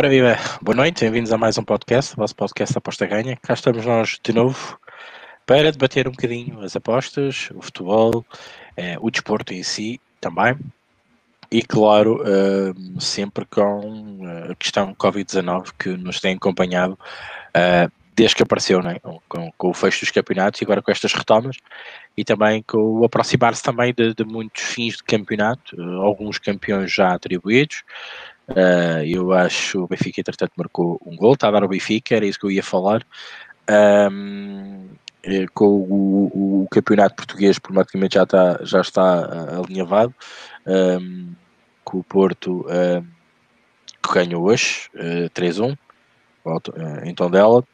Ora viva, boa noite, bem-vindos a mais um podcast, o vosso podcast Aposta Ganha. Cá estamos nós de novo para debater um bocadinho as apostas, o futebol, eh, o desporto em si também. E claro, uh, sempre com a questão Covid-19 que nos tem acompanhado uh, desde que apareceu, né? com, com, o fecho dos campeonatos e agora com estas retomas e também com o aproximar-se também de, de, muitos fins de campeonato, uh, alguns campeões já atribuídos. Uh, eu acho o Benfica, entretanto, marcou um gol, está a dar o Benfica, era isso que eu ia falar. Um, eh, com o, o, campeonato português, praticamente já está, já está alinhavado. Um, com o Porto um, que ganhou hoje, uh, 3-1, em Tondela.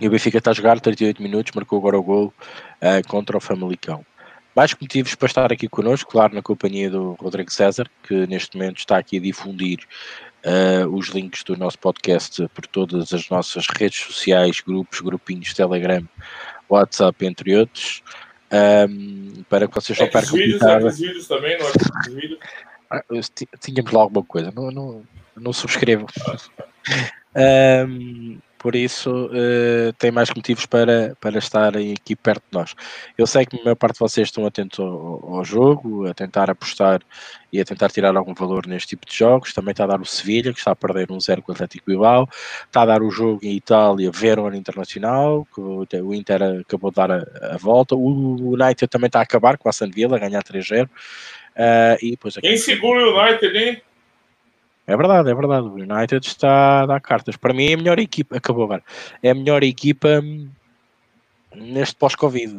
E o Benfica está a jogar 38 minutos, marcou agora o gol uh, contra o Famalicão. Mais motivos para estar aqui connosco, claro, na companhia do Rodrigo César, que neste momento está aqui a difundir uh, os links do nosso podcast por todas as nossas redes sociais, grupos, grupinhos, Telegram, WhatsApp, entre outros, um, para que vocês não percam. Vídeos, é vídeos também, não é vídeos. Ah, tínhamos lá alguma coisa, não, não, não subscrevo. um, por isso uh, tem mais motivos para, para estarem aqui perto de nós. Eu sei que a maior parte de vocês estão atentos ao, ao, jogo, a tentar apostar e a tentar tirar algum valor neste tipo de jogos. Também está a dar o Sevilha, que está a perder um zero com o Atlético Bilbao. Está a dar o jogo em Itália, Verona Internacional, que o Inter acabou de dar a, a volta. O United também está a acabar com a Aston Villa, a ganhar 3-0. Uh, eh, e depois aqui... Quem segura o United, hein? É verdade, é verdade. O United está a dar cartas. Para mim é a melhor equipa. Acabou agora. É a melhor equipa hum, neste pós-Covid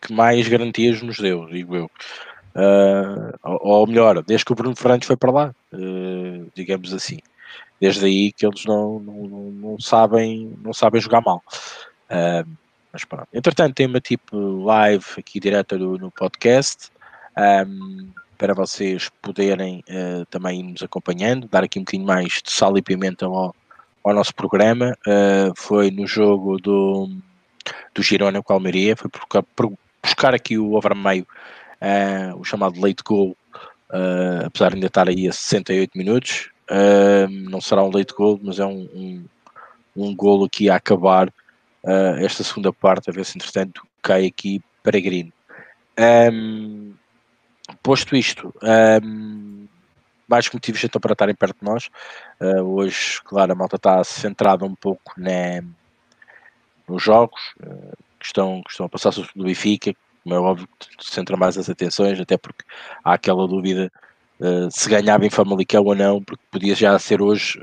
que mais garantias nos deu, digo eu. Uh, ou, melhor, desde que o Bruno Fernandes foi para lá, uh, digamos assim. Desde aí que eles não, não, não sabem, não sabem jogar mal. Uh, mas pronto. Entretanto, tem uma tipo live aqui direta no, podcast. Um, para vocês poderem uh, também nos acompanhando, dar aqui um bocadinho mais de sal e pimenta ao, ao nosso programa. Uh, foi no jogo do, do Girona com a Almeria, foi por buscar aqui o over meio, uh, o chamado late goal, apesar de ainda estar aí a 68 minutos. não será um late goal, mas é um, um, um golo aqui a acabar esta segunda parte, a ver se entretanto cai aqui peregrino. Um, posto isto, um, mais motivos então para estarem perto de nós. Uh, hoje, claro, a malta está centrada um pouco né, nos jogos uh, que, estão, que estão a passar sobre o Benfica, como é óbvio que centra mais as atenções, até porque há aquela dúvida uh, se ganhava em Famalicão ou não, porque podia já ser hoje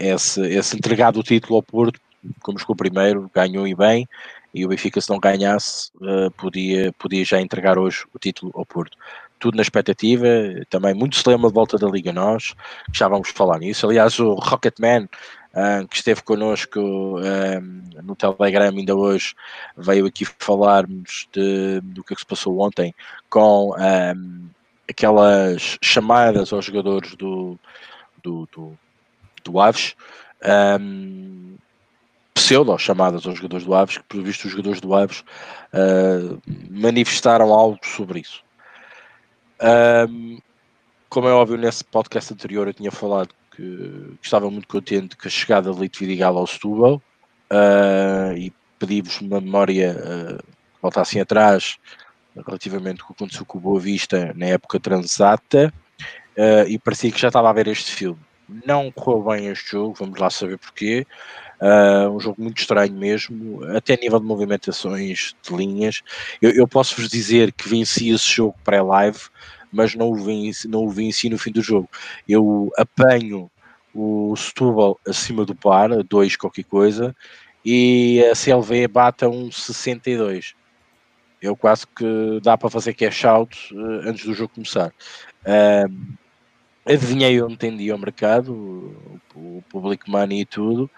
esse, esse entregado o título ao Porto, como ficou primeiro, ganhou e bem, e o Benfica, se não ganhasse, uh, podia, podia já entregar hoje o título ao Porto. Tudo na expectativa, também muito se lembra de volta da Liga Nós, já vamos falar nisso. Aliás, o Rocketman, uh, que esteve connosco uh, no Telegram ainda hoje, veio aqui falar-nos de, do que, é que se passou ontem com aquelas chamadas aos jogadores do, do, do, do Aves. Um, pseudo-chamadas aos jogadores do Aves, que, por visto, os jogadores do Aves uh, manifestaram algo sobre isso. Um, como é óbvio, nesse podcast anterior eu tinha falado que, que estava muito contente com a chegada de Lito Vidigal ao Setúbal uh, e pedi-vos uma memória, uh, voltassem atrás relativamente ao que aconteceu com o Boa Vista na época transata uh, e parecia que já estava a ver este filme. Não correu bem este jogo, vamos lá saber porquê. Uh, um jogo muito estranho mesmo, até a nível de movimentações de linhas. Eu, eu posso-vos dizer que venci esse jogo pré-live, mas não o, venci, não o venci no fim do jogo. Eu apanho o Setúbal acima do par, dois qualquer coisa, e a CLV bate a um 62. Eu quase que dá para fazer cash out uh, antes do jogo começar. Uh, adivinhei onde tendia o mercado, o public money e tudo,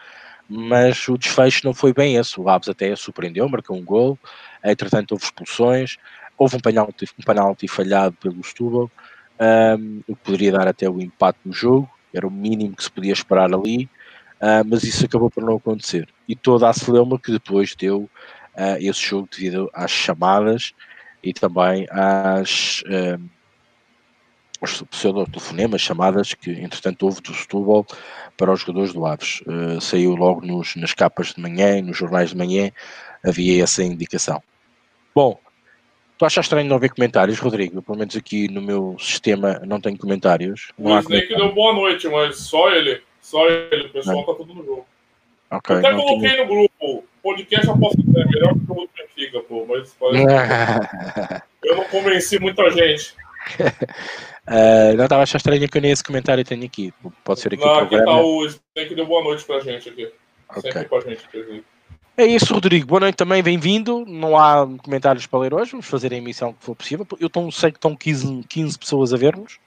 mas o desfecho não foi bem esse. O Aves até surpreendeu, marcou um gol, entretanto houve expulsões, houve um penalti, um penalti falhado pelo Setúbal, um, o que poderia dar até o empate no jogo, era o mínimo que se podia esperar ali, uh, mas isso acabou por não acontecer. E toda a celeuma que depois deu uh, esse jogo devido às chamadas e também às, pseudo-telefonemas, chamadas que, entretanto, houve do Setúbal para os jogadores do Aves. Uh, saiu logo nos, nas capas de manhã, nos jornais de manhã, havia essa indicação. Bom, tu achas estranho não haver comentários, Rodrigo? Pelo menos aqui no meu sistema não tenho comentários. Não o Snake deu boa noite, mas só ele. Só ele, o pessoal está tudo no jogo. Okay, até coloquei tinha... no grupo, podcast é melhor que o do Benfica, pô, mas eu não convenci muita gente. uh, não, estava achando estranho que eu nem esse comentário tenho aqui. Pode ser aqui não. Aqui tá o Snake deu boa noite pra gente aqui. Okay. Sempre com a gente, aqui. É isso, Rodrigo. Boa noite também, bem-vindo. Não há comentários para ler hoje, vamos fazer a emissão que for possível. Eu tô, sei que estão 15, 15 pessoas a ver-nos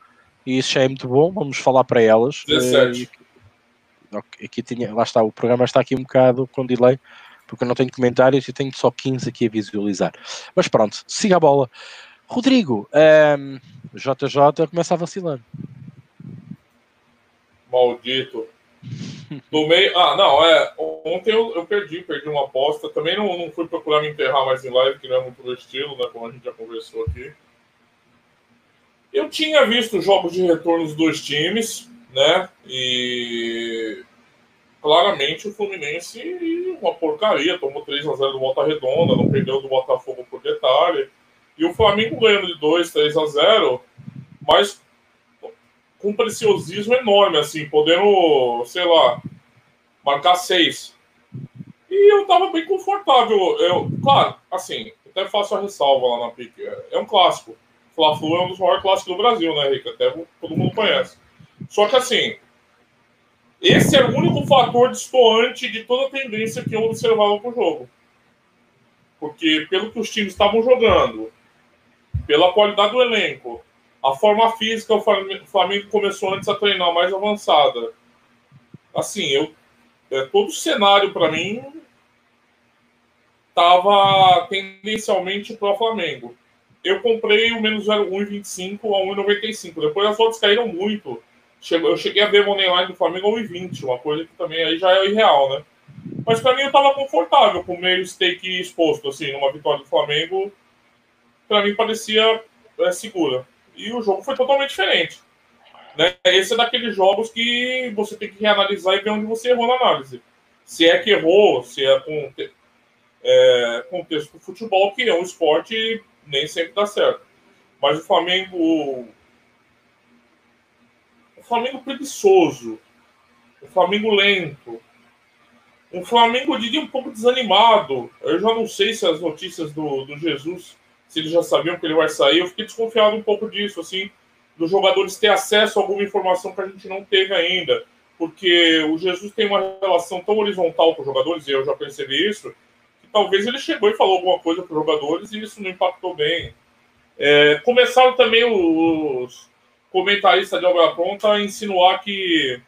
e isso já é muito bom. Vamos falar para elas. 17. Uh, aqui tinha, lá está, o programa está aqui um bocado com delay, porque eu não tenho comentários e tenho só 15 aqui a visualizar. Mas pronto, siga a bola. Rodrigo, um, JJ começa a vacilar. Maldito. No meio. Ah, não, é. Ontem eu, eu, perdi, perdi uma aposta. Também não, não fui procurar me enterrar mais em live, que não é muito do estilo, né? Como a gente já conversou aqui. Eu tinha visto jogos de retorno dos dois times, né? E claramente o Fluminense uma porcaria, tomou 3 a 0 do Volta Redonda, não perdeu do Botafogo por detalhe. E o Flamengo ganhando de 2, 3 a 0, mas com um preciosismo enorme, assim, podendo, sei lá, marcar 6. E eu tava bem confortável. Eu, claro, assim, até faço a ressalva lá na PIC. É um clássico. Fla-Flu é um dos maiores clássicos do Brasil, né, Rica? Até todo mundo conhece. Só que, assim, esse é o único fator distoante de toda a tendência que eu observava com o jogo. Porque, pelo que os times estavam jogando, pela qualidade do elenco, a forma física, o Flamengo começou antes a treinar mais avançada. Assim, eu, é, todo o cenário, para mim, estava tendencialmente para o Flamengo. Eu comprei o menos 1,25 a 1,95. Depois as fotos caíram muito. Eu cheguei a ver o Moneyline do Flamengo a 1,20, uma coisa que também aí já é irreal, né? Mas para mim eu estava confortável com o meio stake exposto, assim, numa vitória do Flamengo. Para mim parecia é, segura. E o jogo foi totalmente diferente. Né? Esse é daqueles jogos que você tem que reanalisar e ver onde você errou na análise. Se é que errou, se é com é, contexto do futebol, que é um esporte nem sempre dá certo. Mas o Flamengo. O Flamengo preguiçoso. O Flamengo lento. O Flamengo, eu diria, um pouco desanimado. Eu já não sei se as notícias do, do Jesus se eles já sabiam que ele vai sair. Eu fiquei desconfiado um pouco disso, assim, dos jogadores ter acesso a alguma informação que a gente não teve ainda. Porque o Jesus tem uma relação tão horizontal com os jogadores, e eu já percebi isso, que talvez ele chegou e falou alguma coisa para os jogadores e isso não impactou bem. É, começaram também os comentaristas de obra pronta a insinuar que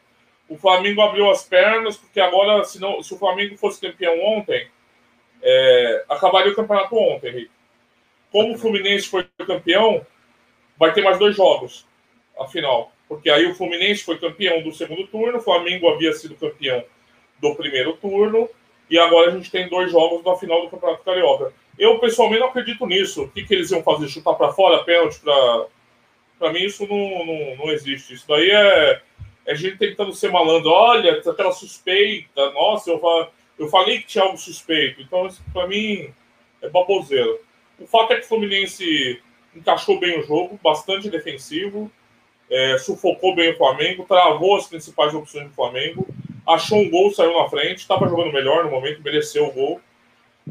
o Flamengo abriu as pernas, porque agora, se, não, se o Flamengo fosse campeão ontem, é, acabaria o campeonato ontem, Henrique como o Fluminense foi campeão, vai ter mais dois jogos, afinal. Porque aí o Fluminense foi campeão do segundo turno, o Flamengo havia sido campeão do primeiro turno, e agora a gente tem dois jogos na final do Campeonato Carioca. Eu, pessoalmente, não acredito nisso. O que, que eles iam fazer? Chutar para fora, pênalti para. Para mim, isso não, não, não existe. Isso daí é, é gente tentando ser malandro. Olha, aquela suspeita. Nossa, eu, eu falei que tinha algo suspeito. Então, isso para mim é baboseira. O fato é que o Fluminense encaixou bem o jogo, bastante defensivo, é, sufocou bem o Flamengo, travou as principais opções do Flamengo, achou um gol, saiu na frente, estava jogando melhor no momento, mereceu o gol.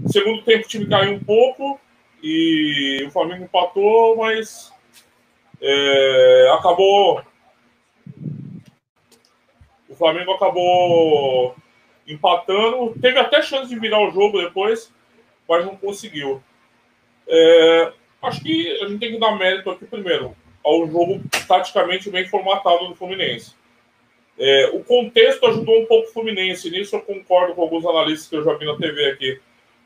Segundo tempo, o time caiu um pouco e o Flamengo empatou, mas é, acabou. O Flamengo acabou empatando, teve até chance de virar o jogo depois, mas não conseguiu. É, acho que a gente tem que dar mérito aqui primeiro ao jogo taticamente bem formatado do Fluminense. É, o contexto ajudou um pouco o Fluminense, nisso eu concordo com alguns analistas que eu já vi na TV aqui.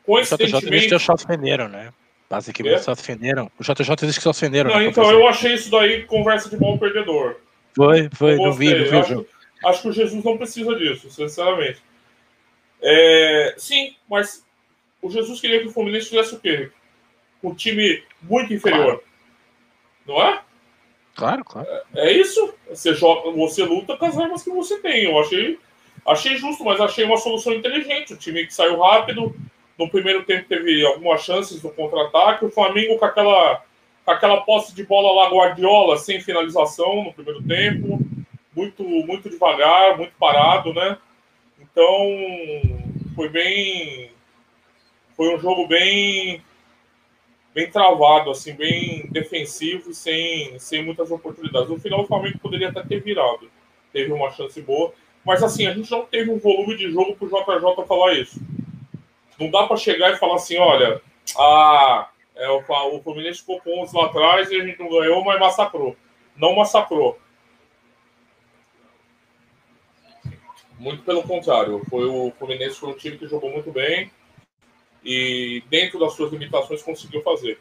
Coincidentemente... O JJ disse que só defenderam, né? Basicamente é? só defenderam. O JJ disse que só defenderam. Não, então eu achei isso daí conversa de bom perdedor. Foi, foi, não vi, não vi acho, acho que o Jesus não precisa disso, sinceramente. É, sim, mas o Jesus queria que o Fluminense fizesse o quê? Um time muito inferior. Claro. Não é? Claro, claro. É, é, isso. Você, joga, você luta com as armas que você tem. Eu achei, achei justo, mas achei uma solução inteligente. O time que saiu rápido. No primeiro tempo teve algumas chances no contra-ataque. O Flamengo com aquela, com aquela posse de bola lá, Guardiola, sem finalização no primeiro tempo. Muito, muito devagar, muito parado, né? Então, foi bem. Foi um jogo bem bem travado, assim, bem defensivo, sem, sem muitas oportunidades. No final, o Flamengo poderia até ter virado. Teve uma chance boa. Mas, assim, a gente não teve um volume de jogo para o JJ falar isso. Não dá para chegar e falar assim: olha, a, é, o, o Fluminense ficou com 11 lá atrás e a gente não ganhou, mas massacrou. Não massacrou. Muito pelo contrário. Foi o Fluminense foi um time que jogou muito bem e dentro das suas limitações conseguiu fazer.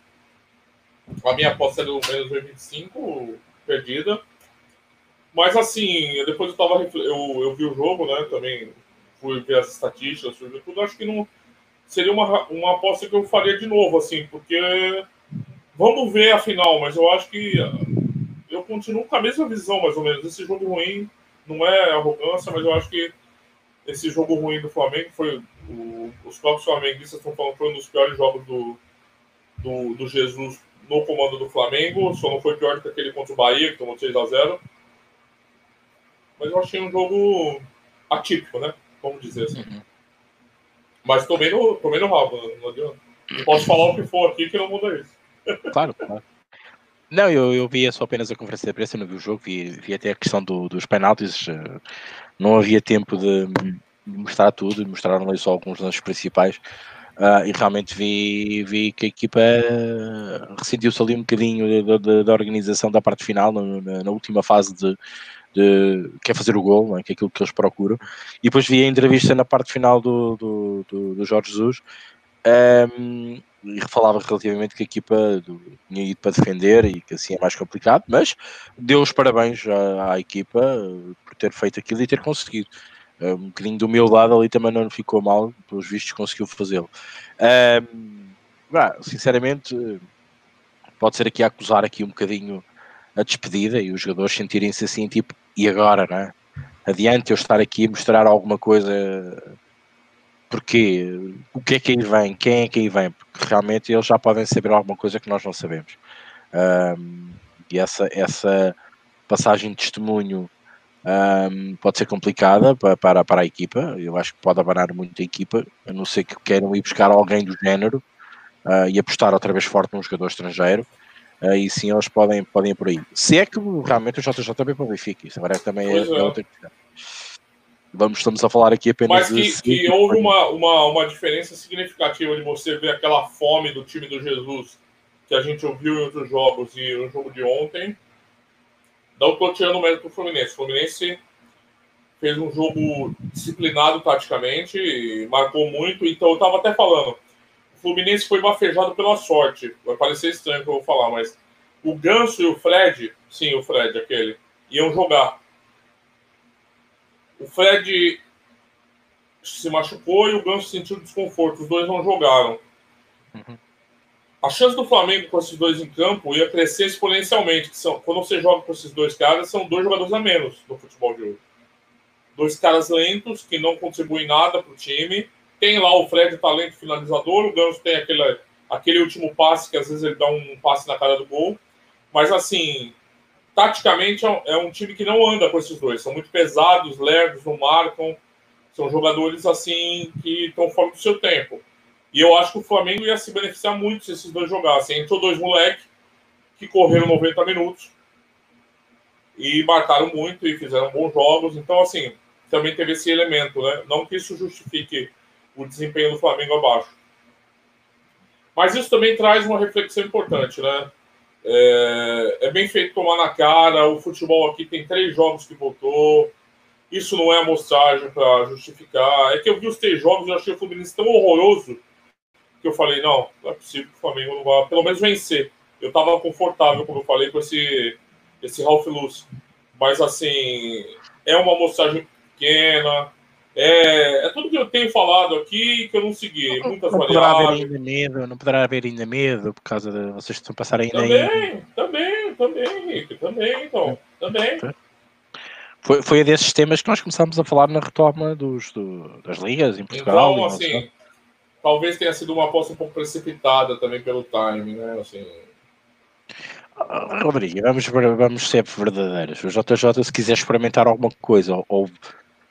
A minha aposta era o menos 25, perdida. Mas assim, depois eu, tava, eu, eu vi o jogo, né? Também fui ver as estatísticas, fui ver tudo. Acho que não seria uma, uma aposta que eu faria de novo, assim, porque vamos ver a final, mas eu acho que eu continuo com a mesma visão, mais ou menos. Esse jogo ruim não é arrogância, mas eu acho que esse jogo ruim do Flamengo foi. O, os próprios flamenguistas estão falando que foi um dos piores jogos do, do, do, Jesus no comando do Flamengo. Só não foi pior que aquele contra o Bahia, que tomou 6 a 0 Mas eu achei um jogo atípico, né? Vamos dizer assim. Uhum. Mas tomei no, tomei no rabo, não adianta. Posso falar o que for aqui que não muda isso. Claro, claro. Não, eu, eu vi só apenas a conferência de imprensa, não vi o jogo, vi, vi até a questão do, dos penaltis. Uh, não havia tempo de mostrar tudo, mostraram ali só alguns lances principais. Uh, e realmente vi, vi que a equipa ressentiu-se ali um bocadinho da, organização da parte final, na, na última fase de, de quer fazer o gol, é? que é aquilo que eles procuram. E depois vi a entrevista na parte final do, do, do, do Jorge Jesus. Um, e falava relativamente que a equipa tinha ido para defender e que assim é mais complicado, mas deu os parabéns à, à equipa por ter feito aquilo e ter conseguido. Eh, um bocadinho do meu lado ali também não ficou mal, pelos vistos conseguiu fazê-lo. Um, sinceramente, pode ser aqui a acusar aqui um bocadinho a despedida e os jogadores sentirem-se assim, tipo, e agora, não é? Adiante eu estar aqui a mostrar alguma coisa porque o que é que aí vem, quem é que aí vem, porque realmente eles já podem saber alguma coisa que nós não sabemos. Um, e essa, essa passagem de testemunho um, pode ser complicada para, para, para, a equipa. Eu acho que pode abanar muito a equipa, a não ser que queiram ir buscar alguém do género uh, e apostar outra vez forte num jogador estrangeiro. Aí uh, sim eles podem, podem ir por aí. Se é que realmente o JJ também para o Benfica, isso agora também é, é, outra questão. Vamos, estamos a falar aqui apenas Mas que, que houve uma, uma, uma diferença significativa de você ver aquela fome do time do Jesus que a gente ouviu em outros jogos e no jogo de ontem. Não estou tirando mérito do Fluminense. O Fluminense fez um jogo disciplinado taticamente, marcou muito. Então eu estava até falando, o Fluminense foi bafejado pela sorte. Vai parecer estranho que eu vou falar, mas o Ganso e o Fred, sim, o Fred, aquele, iam jogar. O Fred se machucou e o Ganso sentiu desconforto. Os dois não jogaram. Uhum. A chance do Flamengo com esses dois em campo ia crescer exponencialmente. Que são, quando você joga com esses dois caras, são dois jogadores a menos no futebol de hoje. Dois caras lentos que não contribuem nada para o time. Tem lá o Fred, talento finalizador. O Ganso tem aquele, aquele último passe que às vezes ele dá um passe na cara do gol. Mas assim, taticamente é, é um time que não anda com esses dois. São muito pesados, lerdos, não marcam. São jogadores assim que estão fora do seu tempo. E eu acho que o Flamengo ia se beneficiar muito se esses dois jogassem. Entrou dois moleques que correram 90 minutos e marcaram muito e fizeram bons jogos. Então, assim, também teve esse elemento, né? Não que isso justifique o desempenho do Flamengo abaixo. Mas isso também traz uma reflexão importante, né? É, é, bem feito tomar na cara. O futebol aqui tem três jogos que voltou. Isso não é amostragem para justificar. É que eu vi os três jogos e achei o Fluminense tão horroroso que eu falei: não, não é possível que o Flamengo não vá pelo menos vencer. Eu estava confortável, como eu falei, com esse, esse Ralph Luz. Mas, assim, é uma amostragem pequena. É, é, tudo que eu tenho falado aqui que eu não segui. Muitas não poderá haver ainda medo, não poderá haver ainda medo por causa de vocês estão passar ainda Também, também. também, Henrique, também, então, também. Foi, foi desses temas que nós começámos a falar na retoma dos, do, das ligas em Portugal. Então, assim, talvez tenha sido uma aposta um pouco precipitada também pelo time, né? Assim. Ah, Rodrigo, vamos, vamos ser verdadeiros. O JJ, se quiser experimentar alguma coisa ou, ou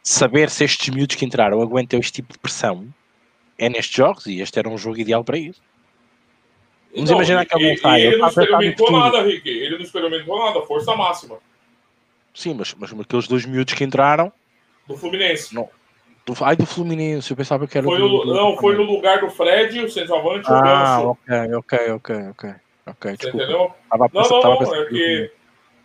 saber se estes miúdos que entraram aguentam este tipo de pressão, é nestes jogos e este era um jogo ideal para isso. Vamos não, imaginar que sai. Ele não experimentou nada, Rick. Ele não experimentou nada, força máxima. Sim, mas, mas aqueles dois miúdos que entraram. Do Fluminense. Não. Ai, do Fluminense, eu pensava que era foi do, no, do, Não, foi no lugar do Fred, o centroavante, ah, o ok, ok, ok, ok. Ok, Você desculpa. entendeu? Tava não, não, tava não, é que.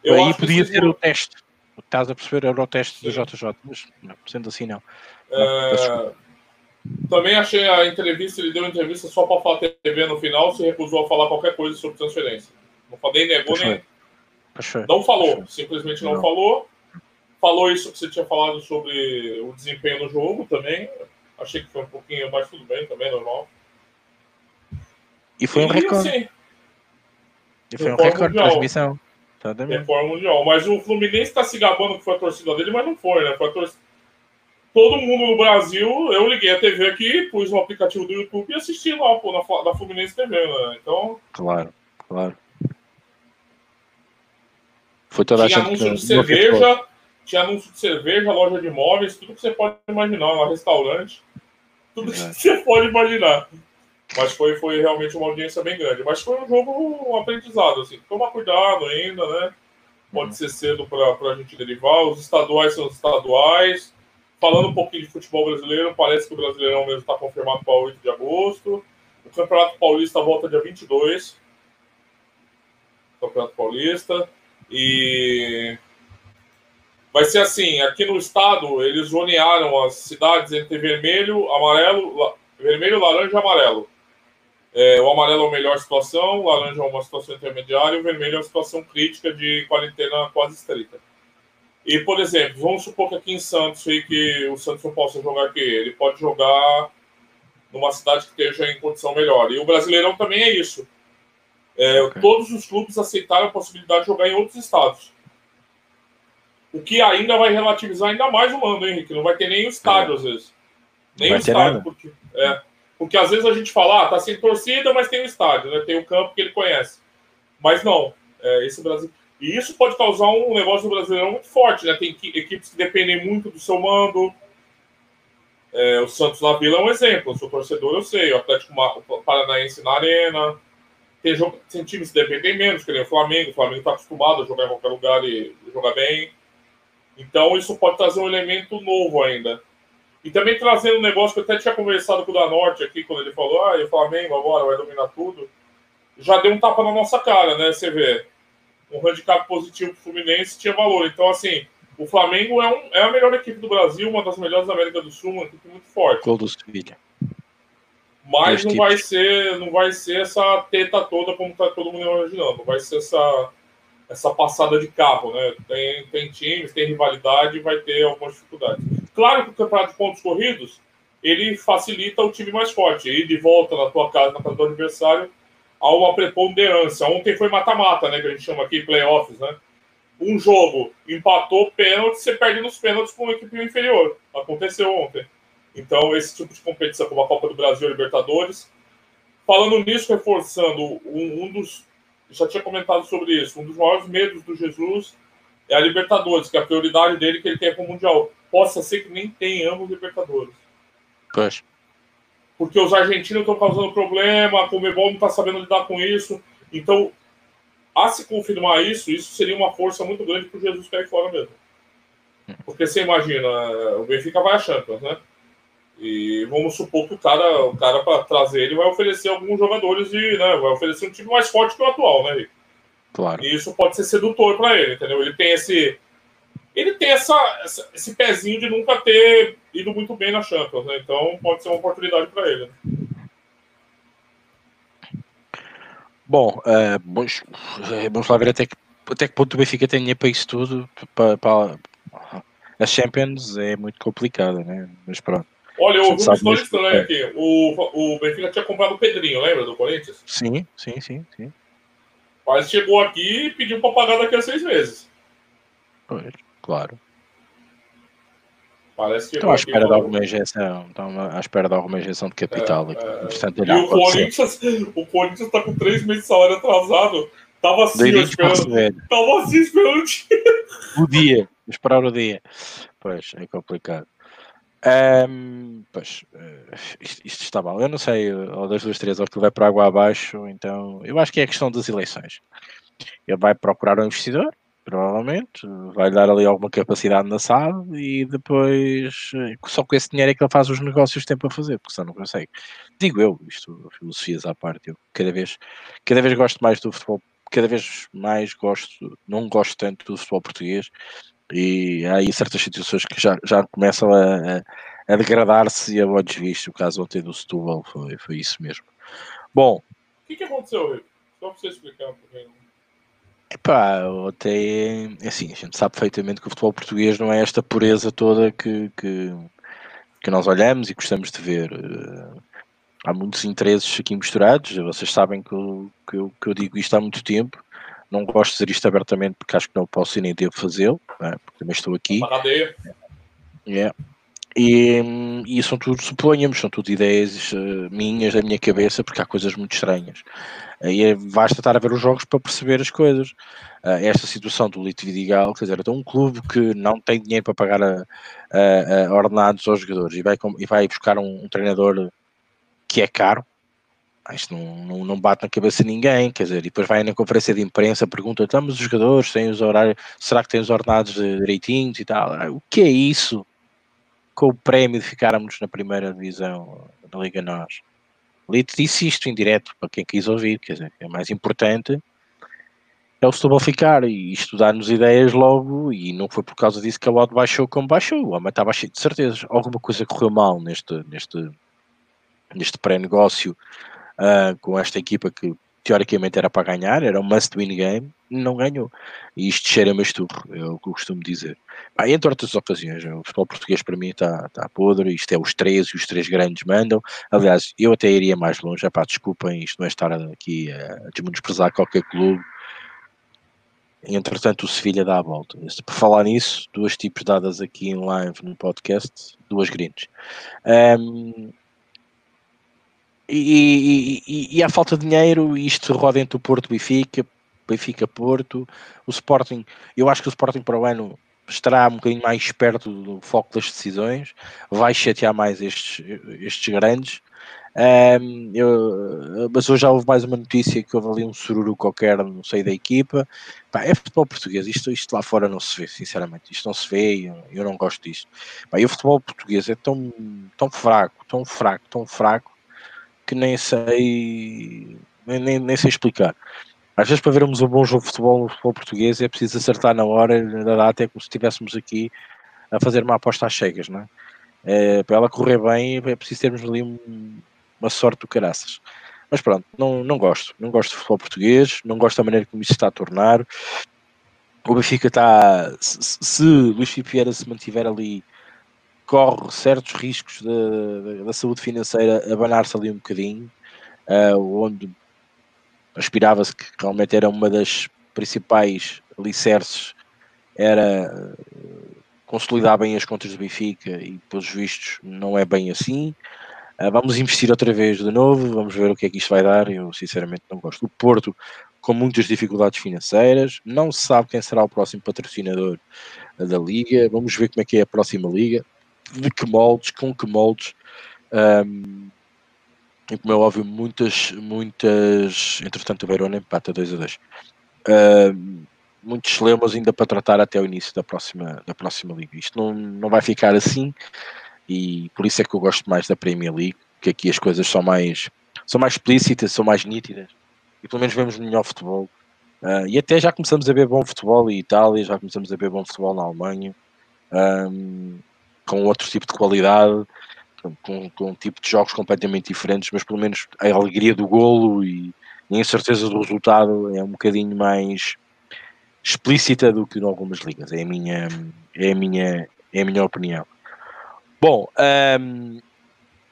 Eu aí podia ser o teste. O estás a perceber era o teste do. JJ, mas não, sendo assim não. É, também achei a entrevista, ele deu uma entrevista só para falar TV no final, se recusou a falar qualquer coisa sobre transferência. Não falei, negou, nem. Foi. Não falou, Pois simplesmente não, Não. falou. Falou isso que você tinha falado sobre o desempenho no jogo também. Achei que foi um pouquinho, mas tudo bem também, normal. E foi um E, recorde. assim, E foi um recorde de transmissão. Exatamente. reforma mundial. Mas o Fluminense está se gabando que foi a torcida dele, mas não foi, né? Foi a torcida. Todo mundo no Brasil, eu liguei a TV aqui, pus no aplicativo do YouTube e assisti lá, pô, na, da Fluminense TV, né? Então, Claro, claro. Foi toda a tinha gente anúncio de que- cerveja, tinha anúncio de cerveja, loja de imóveis, tudo que você pode imaginar, um restaurante, tudo que É. você pode imaginar. Mas foi, foi realmente uma audiência bem grande. Mas foi um jogo, um aprendizado, assim. Toma cuidado ainda, né? Pode Uhum. ser cedo para a gente derivar. Os estaduais são os estaduais. Falando um pouquinho de futebol brasileiro, parece que o Brasileirão mesmo está confirmado para 8 de agosto. O Campeonato Paulista volta dia 22. Campeonato Paulista. E vai ser assim, aqui no estado eles zonearam as cidades entre vermelho, amarelo, la- vermelho, laranja e amarelo. É, o amarelo é a melhor situação, o laranja é uma situação intermediária o vermelho é uma situação crítica de quarentena quase estrita. E, por exemplo, vamos supor que aqui em Santos, aí que o Santos não possa jogar aqui, ele pode jogar numa cidade que esteja em condição melhor. E o Brasileirão também é isso. É, Ok. Todos os clubes aceitaram a possibilidade de jogar em outros estados. O que ainda vai relativizar ainda mais o mando, hein, Henrique? Não vai ter nem o estádio, às vezes. Nem o estádio. Porque, é, porque às vezes a gente fala, ah, tá sem torcida, mas tem o estádio, né? Tem o campo que ele conhece. Mas não. É, esse Brasil... E isso pode causar um negócio do Brasileirão muito forte, né? Tem equi- equipes que dependem muito do seu mando. É, o Santos na Vila é um exemplo. Eu sou torcedor, eu sei. O Atlético Paranaense na Arena. Tem, jogo, tem times que dependem menos, que nem o Flamengo. O Flamengo está acostumado a jogar em qualquer lugar e jogar bem. Então, isso pode trazer um elemento novo ainda. E também trazendo um negócio que eu até tinha conversado com o Danorte aqui, quando ele falou: ah, e o Flamengo agora vai dominar tudo. Já deu um tapa na nossa cara, né? Você vê. Um handicap positivo pro Fluminense tinha valor. Então, assim, o Flamengo é, um, é a melhor equipe do Brasil, uma das melhores da América do Sul, uma equipe muito forte. Gol do Sevilha. Mas Dois não tipos. vai ser, não vai ser essa teta toda como tá todo mundo imaginando. Vai ser essa, essa passada de carro, né? Tem, tem times, tem rivalidade e vai ter algumas dificuldades. Claro que o campeonato de pontos corridos ele facilita o time mais forte. Ir de volta na tua casa, na casa do adversário, há uma preponderância. Ontem foi mata-mata, né? Que a gente chama aqui playoffs, né? Um jogo empatou pênalti, você perde nos pênaltis com uma equipe inferior. Aconteceu ontem. Então, esse tipo de competição, como a Copa do Brasil e Libertadores. Falando nisso, reforçando, um, um dos. Já tinha comentado sobre isso. Um dos maiores medos do Jesus é a Libertadores, que é a prioridade dele que ele quer com o Mundial. Possa ser que nem tenhamos Libertadores. Pois. Porque os argentinos estão causando problema, a Comebol não está sabendo lidar com isso. Então, a se confirmar isso, isso seria uma força muito grande para o Jesus cair fora mesmo. Porque você imagina, o Benfica vai a Champions, né? E vamos supor que o cara, o cara para trazer ele vai oferecer alguns jogadores de, né, vai oferecer um time mais forte que o atual, né? Rick? Claro. E isso pode ser sedutor para ele, entendeu? Ele tem esse ele tem essa, essa- esse pezinho de nunca ter ido muito bem na Champions, né? Então pode ser uma oportunidade para ele. né? Bom, eh, vamos, vamos lá ver até que, até que ponto o Benfica tem dinheiro para isso tudo. Para, para- a Champions é muito complicada, né? Mas pronto. Olha, eu ouvi uma história estranha aqui. O, o Benfica tinha comprado o Pedrinho, lembra do Corinthians? Sim, sim, sim, sim. Mas chegou aqui e pediu para pagar daqui a seis meses. Claro. Parece que Estão à espera de alguma injeção, estão à espera de alguma injeção de capital. É, é, e o Corinthians, o Corinthians está com três meses de salário atrasado. Tava assim, esperando. Tava assim esperando o dia. Esperar o dia. Pois, é complicado. Um, pois, uh, isto, isto, está mal. Eu não sei, ou das duas, três, ou que vai para água abaixo, então eu acho que é a questão das eleições. Ele vai procurar um investidor, provavelmente, vai dar ali alguma capacidade na SAD e depois só com esse dinheiro é que ele faz os negócios que tem para fazer, porque senão não consegue. Digo eu, isto, filosofias à parte, eu cada vez, cada vez gosto mais do futebol, cada vez mais gosto, não gosto tanto do futebol português e há aí certas situações que já, já começam a, a, degradar-se e a olhos vistos, o caso ontem do Setúbal foi, foi isso mesmo. Bom. O que, que aconteceu, Rico? Só para você explicar um pouquinho. Epá, até assim, a gente sabe perfeitamente que o futebol português não é esta pureza toda que, que, que nós olhamos e gostamos de ver. Eh, há muitos interesses aqui misturados, vocês sabem que eu, que eu, que eu digo isto há muito tempo. Não gosto de dizer isto abertamente porque acho que não posso e nem devo fazê-lo, é? porque também estou aqui. Yeah. E, e são tudo, suponhamos, são tudo ideias uh, minhas da minha cabeça, porque há coisas muito estranhas. E é, basta estar a ver os jogos para perceber as coisas. Uh, esta situação do Lito Vidigal, quer dizer, é um clube que não tem dinheiro para pagar a, a, a ordenados aos jogadores e vai, e vai buscar um, um treinador que é caro. Isto não, não, não, bate na cabeça de ninguém, quer dizer, e depois vai na conferência de imprensa, pergunta: estamos os jogadores têm os horários, será que têm os ordenados direitinhos e tal? Ah, o que é isso? Com o prémio de ficarmos na primeira divisão da Liga Nós. Lito disse isto em direto para quem quis ouvir, quer dizer, é mais importante é o Setúbal ficar e estudar-nos ideias logo e não foi por causa disso que a odd baixou como baixou, o homem estava cheio de certezas. Alguma coisa correu mal neste, neste, neste pré-negócio uh, com esta equipa que teoricamente era para ganhar, era um must-win game, não ganhou. E isto cheira-me esturro, é o que eu costumo dizer. Ah, entre outras ocasiões, o futebol português para mim está, está podre, isto é os três e os três grandes mandam. Aliás, eu até iria mais longe, pá, desculpem, isto não é estar aqui a desmenosprezar qualquer clube. Entretanto, o Sevilha dá a volta. Por falar nisso, duas tipos dadas aqui em live no podcast, duas grindes. Um, e, e, a falta de dinheiro, isto roda entre o Porto e Benfica, Benfica Porto, o Sporting, eu acho que o Sporting para o ano estará um bocadinho mais perto do foco das decisões, vai chatear mais estes, estes grandes. Um, eu, mas hoje já houve mais uma notícia que houve ali um sururu qualquer, não sei da equipa. Pá, é futebol português, isto, isto lá fora não se vê, sinceramente. Isto não se vê eu, eu não gosto disto. Pá, e o futebol português é tão, tão fraco, tão fraco, tão fraco que nem sei nem, nem, sei explicar. Às vezes para vermos um bom jogo de futebol no futebol português é preciso acertar na hora, na data, é como se estivéssemos aqui a fazer uma aposta às cegas, não é? é para ela correr bem é preciso termos ali um, uma sorte do caraças. Mas pronto, não, não gosto. Não gosto de futebol português, não gosto da maneira como isso está a tornar. O Benfica está. Se, se Luís Filipe se mantiver ali corre certos riscos da saúde financeira abanar-se ali um bocadinho, uh, onde aspirava-se que realmente era uma das principais alicerces, era consolidar bem as contas do Benfica e, pelos vistos, não é bem assim. Uh, vamos investir outra vez de novo, vamos ver o que é que isto vai dar. Eu, sinceramente, não gosto. O Porto, com muitas dificuldades financeiras, não se sabe quem será o próximo patrocinador da Liga. Vamos ver como é que é a próxima Liga de que moldes, com que moldes. Um, e como é óbvio, muitas, muitas. Entretanto, o Verona empata 2 a 2. Um, muitos lemas ainda para tratar até o início da próxima, da próxima liga. Isto não, não vai ficar assim e por isso é que eu gosto mais da Premier League, que aqui as coisas são mais, são mais explícitas, são mais nítidas e pelo menos vemos melhor futebol. Uh, e até já começamos a ver bom futebol em Itália, já começamos a ver bom futebol na Alemanha. Um, com outro tipo de qualidade, com, com um tipo de jogos completamente diferentes, mas pelo menos a alegria do golo e, e a incerteza do resultado é um bocadinho mais explícita do que em algumas ligas. É a minha, é a minha, é a minha opinião. Bom, um,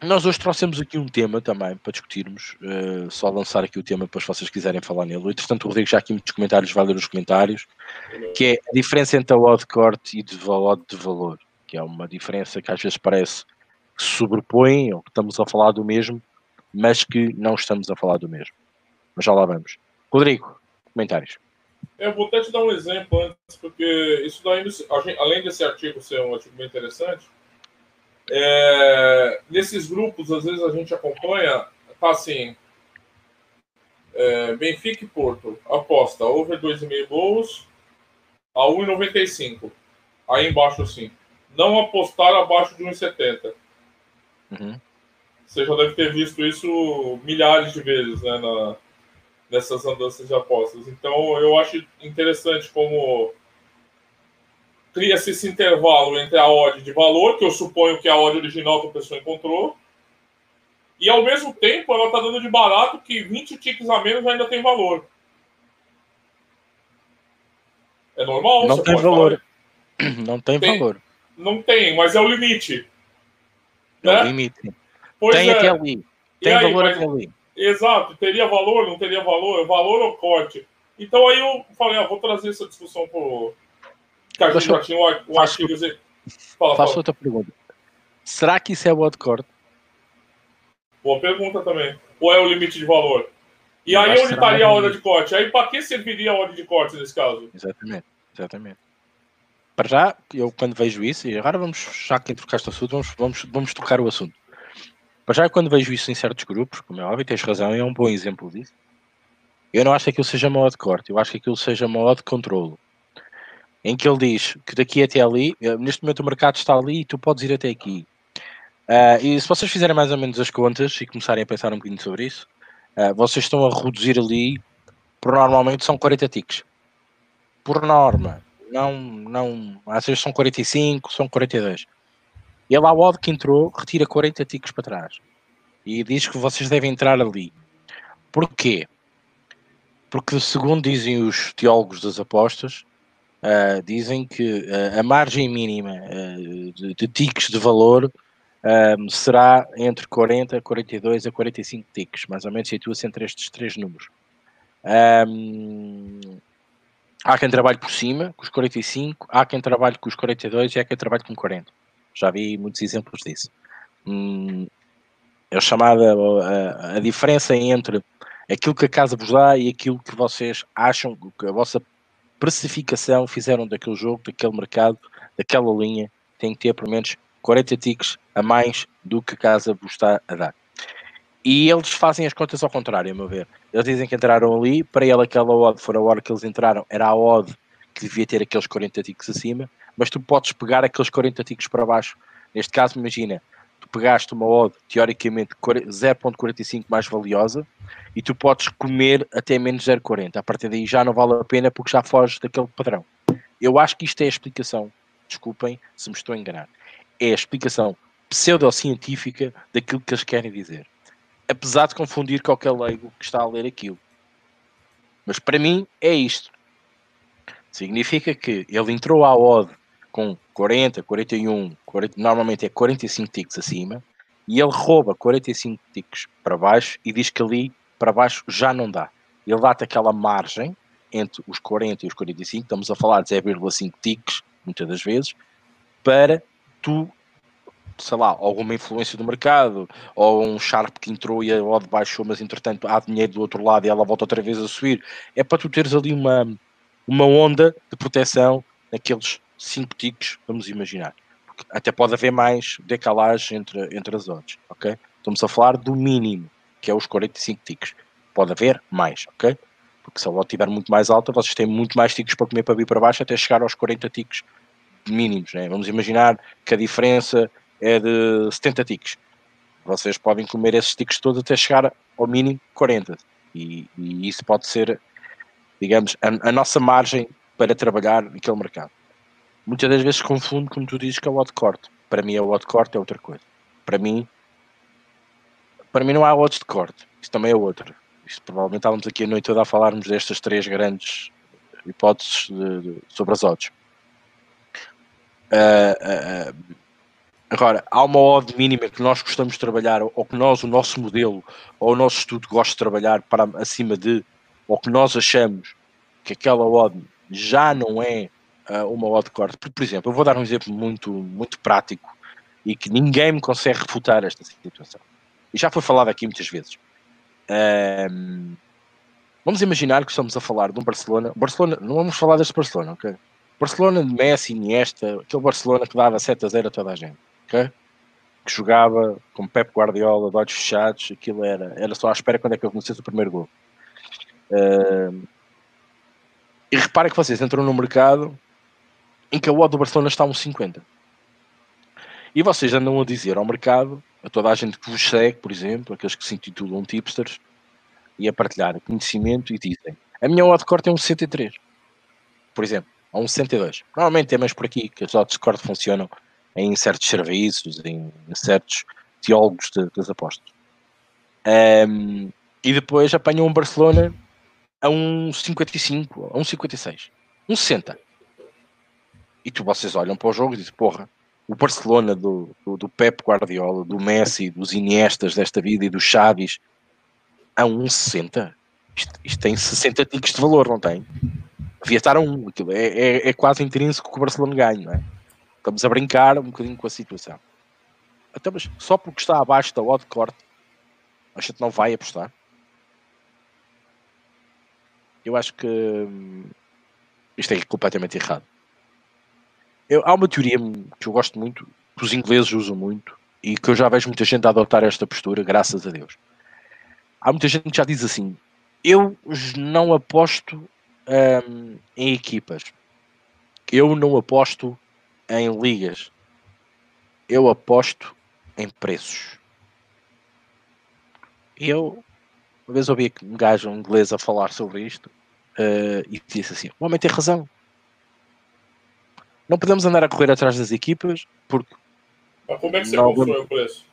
Nós hoje trouxemos aqui um tema também para discutirmos, uh, só lançar aqui o tema depois se vocês quiserem falar nele. Entretanto, o Rodrigo já aqui muitos comentários, vai ler os comentários, que é a diferença entre a odd corte e de odd de valor, que é uma diferença que às vezes parece que se sobrepõe, ou que estamos a falar do mesmo, mas que não estamos a falar do mesmo. Mas já lá vamos. Rodrigo, comentários. Eu vou até te dar um exemplo antes, porque isso daí, além desse artigo ser um artigo bem interessante, é, nesses grupos, às vezes a gente acompanha, tá assim, é, Benfica e Porto, aposta over 2,5 gols a 1,95. Aí embaixo, assim, não apostar abaixo de 1,70. Uhum. Você já deve ter visto isso milhares de vezes, né, na, nessas andanças de apostas. Então, eu acho interessante como cria-se esse intervalo entre a odd de valor, que eu suponho que é a odd original que a pessoa encontrou, e ao mesmo tempo ela está dando de barato que 20 ticks a menos ainda tem valor. É normal? Não tem valor. Não tem, tem, valor. Não tem, mas é o limite. É né? o limite. Pois tem é. até ali. Tem aí, valor até ali. Exato. Teria valor, não teria valor? Valor ou corte? Então aí eu falei, ah, vou trazer essa discussão pro, que a gente já tinha um artigo. Fala, faço fala. outra pergunta. Será que isso é o corte? Boa pergunta também. Ou é o limite de valor? E aí onde estaria a hora de corte? Aí para que serviria a hora de corte nesse caso? Exatamente, exatamente. Para já, eu quando vejo isso, e agora vamos, já que trocaste o assunto, vamos, vamos, vamos tocar o assunto. Para já, quando vejo isso em certos grupos, como é óbvio, tens razão, é um bom exemplo disso. Eu não acho que aquilo seja modo de corte, eu acho que aquilo seja modo de controlo em que ele diz que daqui até ali, eh, neste momento o mercado está ali e tu podes ir até aqui. Uh, e se vocês fizerem mais ou menos as contas e começarem a pensar um bocadinho sobre isso, uh, vocês estão a reduzir ali, por normalmente são 40 ticks. Por norma. Não, não, às vezes são 45, são 42. Ele, ao odd que entrou, retira 40 ticks para trás. E diz que vocês devem entrar ali. Porquê? Porque, segundo dizem os teólogos das apostas, Uh, dizem que uh, a margem mínima uh, de, de tiques de valor será entre 40, 42 a 45 tiques, mais ou menos situa-se entre estes três números. Um, há quem trabalhe por cima, com os 45, há quem trabalhe com os 42 e há quem trabalhe com 40. Já vi muitos exemplos disso. Hum, é chamada a, a diferença entre aquilo que a casa vos dá e aquilo que vocês acham, que a vossa precificação fizeram daquele jogo, daquele mercado, daquela linha, tem que ter pelo menos 40 ticks a mais do que a casa vos está a dar. E eles fazem as contas ao contrário, a meu ver. Eles dizem que entraram ali, para ele aquela odd, for a hora que eles entraram, era a odd que devia ter aqueles 40 ticks acima, mas tu podes pegar aqueles 40 ticks para baixo. Neste caso, imagina, tu pegaste uma odd teoricamente 0.45 mais valiosa e tu podes comer até menos 0,40. A partir daí já não vale a pena porque já foges daquele padrão. Eu acho que isto é a explicação, desculpem se me estou a enganar, é a explicação pseudocientífica daquilo que eles querem dizer. Apesar de confundir qualquer leigo que está a ler aquilo. Mas para mim é isto. Significa que ele entrou à odd com 40, 41, 40, normalmente é 45 ticks acima, e ele rouba 45 ticks para baixo e diz que ali para baixo já não dá. Ele dá-te aquela margem entre os 40 e os 45, estamos a falar de 0,5 ticks, muitas das vezes, para tu, sei lá, alguma influência do mercado, ou um Sharp que entrou e a odd baixou, mas entretanto há dinheiro do outro lado e ela volta outra vez a subir. É para tu teres ali uma, uma onda de proteção naqueles 5 ticks, vamos imaginar. Porque até pode haver mais decalagem entre, entre as odds, ok? Estamos a falar do mínimo, que é os 45 ticks. Pode haver mais, ok? Porque se a odd estiver muito mais alta, vocês têm muito mais ticks para comer para vir para baixo até chegar aos 40 ticks mínimos, né? Vamos imaginar que a diferença é de 70 ticks. Vocês podem comer esses ticks todos até chegar ao mínimo 40. E, e isso pode ser, digamos, a, a nossa margem para trabalhar naquele mercado muitas das vezes confundo, como tu dizes, que é o corte. Para mim, o odd corte é outra coisa. Para mim, para mim não há odds de corte. Isso também é outro. Isto, provavelmente estávamos aqui a noite toda a falarmos destas três grandes hipóteses de, de, sobre as odds. Uh, uh, Agora, há uma odd mínima que nós gostamos de trabalhar, ou que nós, o nosso modelo, ou o nosso estudo gosta de trabalhar para acima de, ou que nós achamos que aquela odd já não é uh, uma odd corte. Por, exemplo, eu vou dar um exemplo muito, muito prático e que ninguém me consegue refutar esta situação. E já foi falado aqui muitas vezes. Um, vamos imaginar que estamos a falar de um Barcelona. Barcelona, não vamos falar deste Barcelona, ok? Barcelona de Messi, Iniesta, aquele Barcelona que dava 7 a 0 a toda a gente, ok? Que jogava com Pep Guardiola, de olhos fechados, aquilo era, era só à espera quando é que eu conhecesse o primeiro gol. Uh, e reparem que vocês entram no mercado em que a odd do Barcelona está a uns 50. E vocês andam a dizer ao mercado, a toda a gente que vos segue, por exemplo, aqueles que se intitulam tipsters, e a partilhar conhecimento e dizem a minha odd corte é um 63, por exemplo um 62. Normalmente é mais por aqui que as odds de corte funcionam em certos serviços, em, certos teólogos de, das apostas. Um, e depois apanham um Barcelona a um 55, a um 56, um 60. E tu vocês olham para o jogo e dizem, porra, o Barcelona do, do, do Pep Guardiola, do Messi, dos Iniestas desta vida e dos Chaves a um 60. Isto, isto tem 60 ticos de valor, não tem? devia estar a um. Aquilo é, é, é quase intrínseco que o Barcelona ganhe, não é? Estamos a brincar um bocadinho com a situação. Até, mas só porque está abaixo da odd corte, a gente não vai apostar. Eu acho que hum, isto é completamente errado. Eu, há uma teoria que eu gosto muito, que os ingleses usam muito, e que eu já vejo muita gente a adotar esta postura, graças a Deus. Há muita gente que já diz assim: eu não aposto um, em equipas. Eu não aposto em ligas. Eu aposto em preços. Eu, uma vez ouvi um gajo inglês a falar sobre isto uh, e disse assim: o homem tem razão. Não podemos andar a correr atrás das equipas porque. Mas como é que você não, constrói o preço?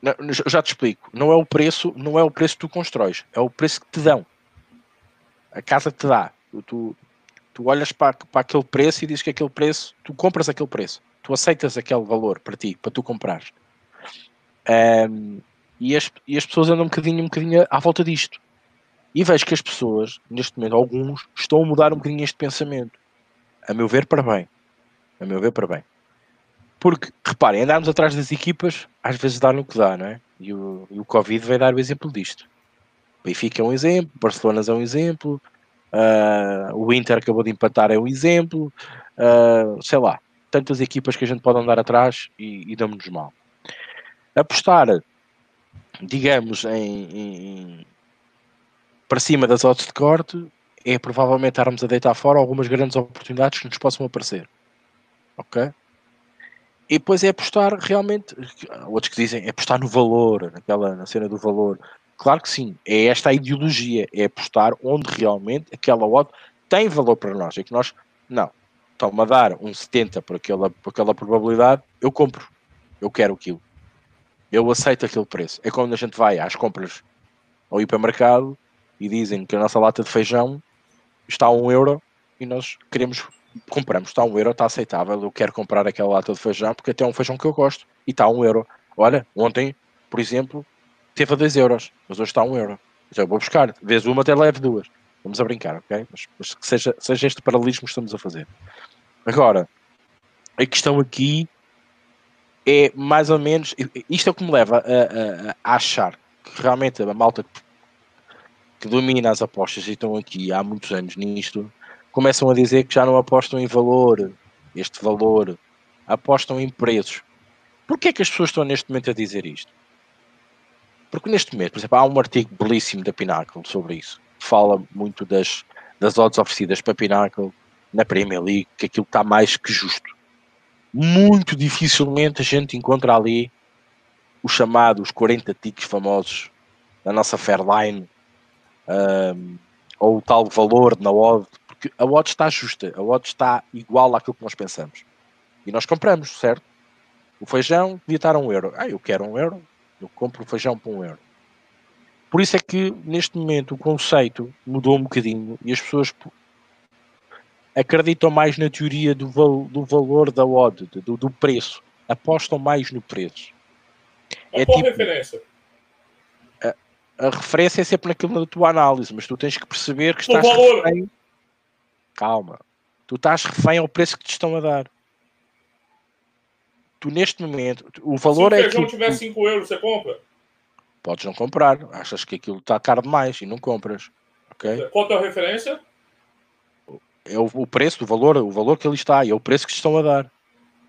Não, já te explico. Não é o preço, não é o preço que tu constróis, é o preço que te dão a casa te dá. Tu, tu, tu olhas para, para aquele preço e dizes que aquele preço, tu compras aquele preço, tu aceitas aquele valor para ti, para tu comprares. Um, e, as, e as pessoas andam um bocadinho, um bocadinho à volta disto. E vejo que as pessoas, neste momento, alguns, estão a mudar um bocadinho este pensamento. A meu ver, para bem. A meu ver, para bem. Porque, reparem, andarmos atrás das equipas, às vezes dá no que dá, não é? E o, e o Covid vai dar o exemplo disto. Benfica é um exemplo, Barcelona é um exemplo, uh, o Inter acabou de empatar é um exemplo, uh, sei lá, tantas equipas que a gente pode andar atrás e, e damos-nos mal. Apostar, digamos, em, em, para cima das odds de corte é provavelmente estarmos a deitar fora algumas grandes oportunidades que nos possam aparecer. Ok? E depois é apostar realmente, outros que dizem, é apostar no valor, naquela, na cena do valor. Claro que sim, é esta a ideologia, é apostar onde realmente aquela odd tem valor para nós. É que nós, não, estão-me a dar um 70 por aquela, por aquela probabilidade, eu compro, eu quero aquilo, eu aceito aquele preço. É quando a gente vai às compras ao hipermercado e dizem que a nossa lata de feijão está a um euro e nós queremos, compramos, está a um euro, está aceitável, eu quero comprar aquela lata de feijão porque até é um feijão que eu gosto e está a um euro. Olha, ontem, por exemplo, teve a 2 euros, mas hoje está a 1 euro. Então eu vou buscar, vez uma até leve duas. Vamos a brincar, ok? Mas, mas que seja, seja este paralelismo que estamos a fazer. Agora, a questão aqui é mais ou menos. Isto é o que me leva a, a, a achar que realmente a malta que, que, domina as apostas e estão aqui há muitos anos nisto começam a dizer que já não apostam em valor, este valor, apostam em preços. Porquê é que as pessoas estão neste momento a dizer isto? Porque neste momento, por exemplo, há um artigo belíssimo da Pinnacle sobre isso. Fala muito das, das odds oferecidas para Pinnacle na Premier League, que aquilo está mais que justo. Muito dificilmente a gente encontra ali os chamados 40 ticks famosos da nossa Fairline um, ou o tal valor na odd, porque a odd está justa, a odd está igual àquilo que nós pensamos. E nós compramos, certo? O feijão devia estar a um euro. Ah, eu quero um euro, eu compro feijão por um euro. Por isso é que neste momento o conceito mudou um bocadinho e as pessoas acreditam mais na teoria do, val do valor da odd, do, do, preço. apostam mais no preço. é qual tipo, referência? A, a, referência é sempre naquilo da tua análise, mas tu tens que perceber que estás valor. refém. Calma. Tu estás refém ao preço que te estão a dar. Tu neste momento, o valor é. Se o feijão tiver 5 euros, você compra? Podes não comprar. Achas que aquilo está caro demais e não compras. Okay? Qual é a referência? É o, o preço, o valor, o valor que ali está, e é o preço que te estão a dar.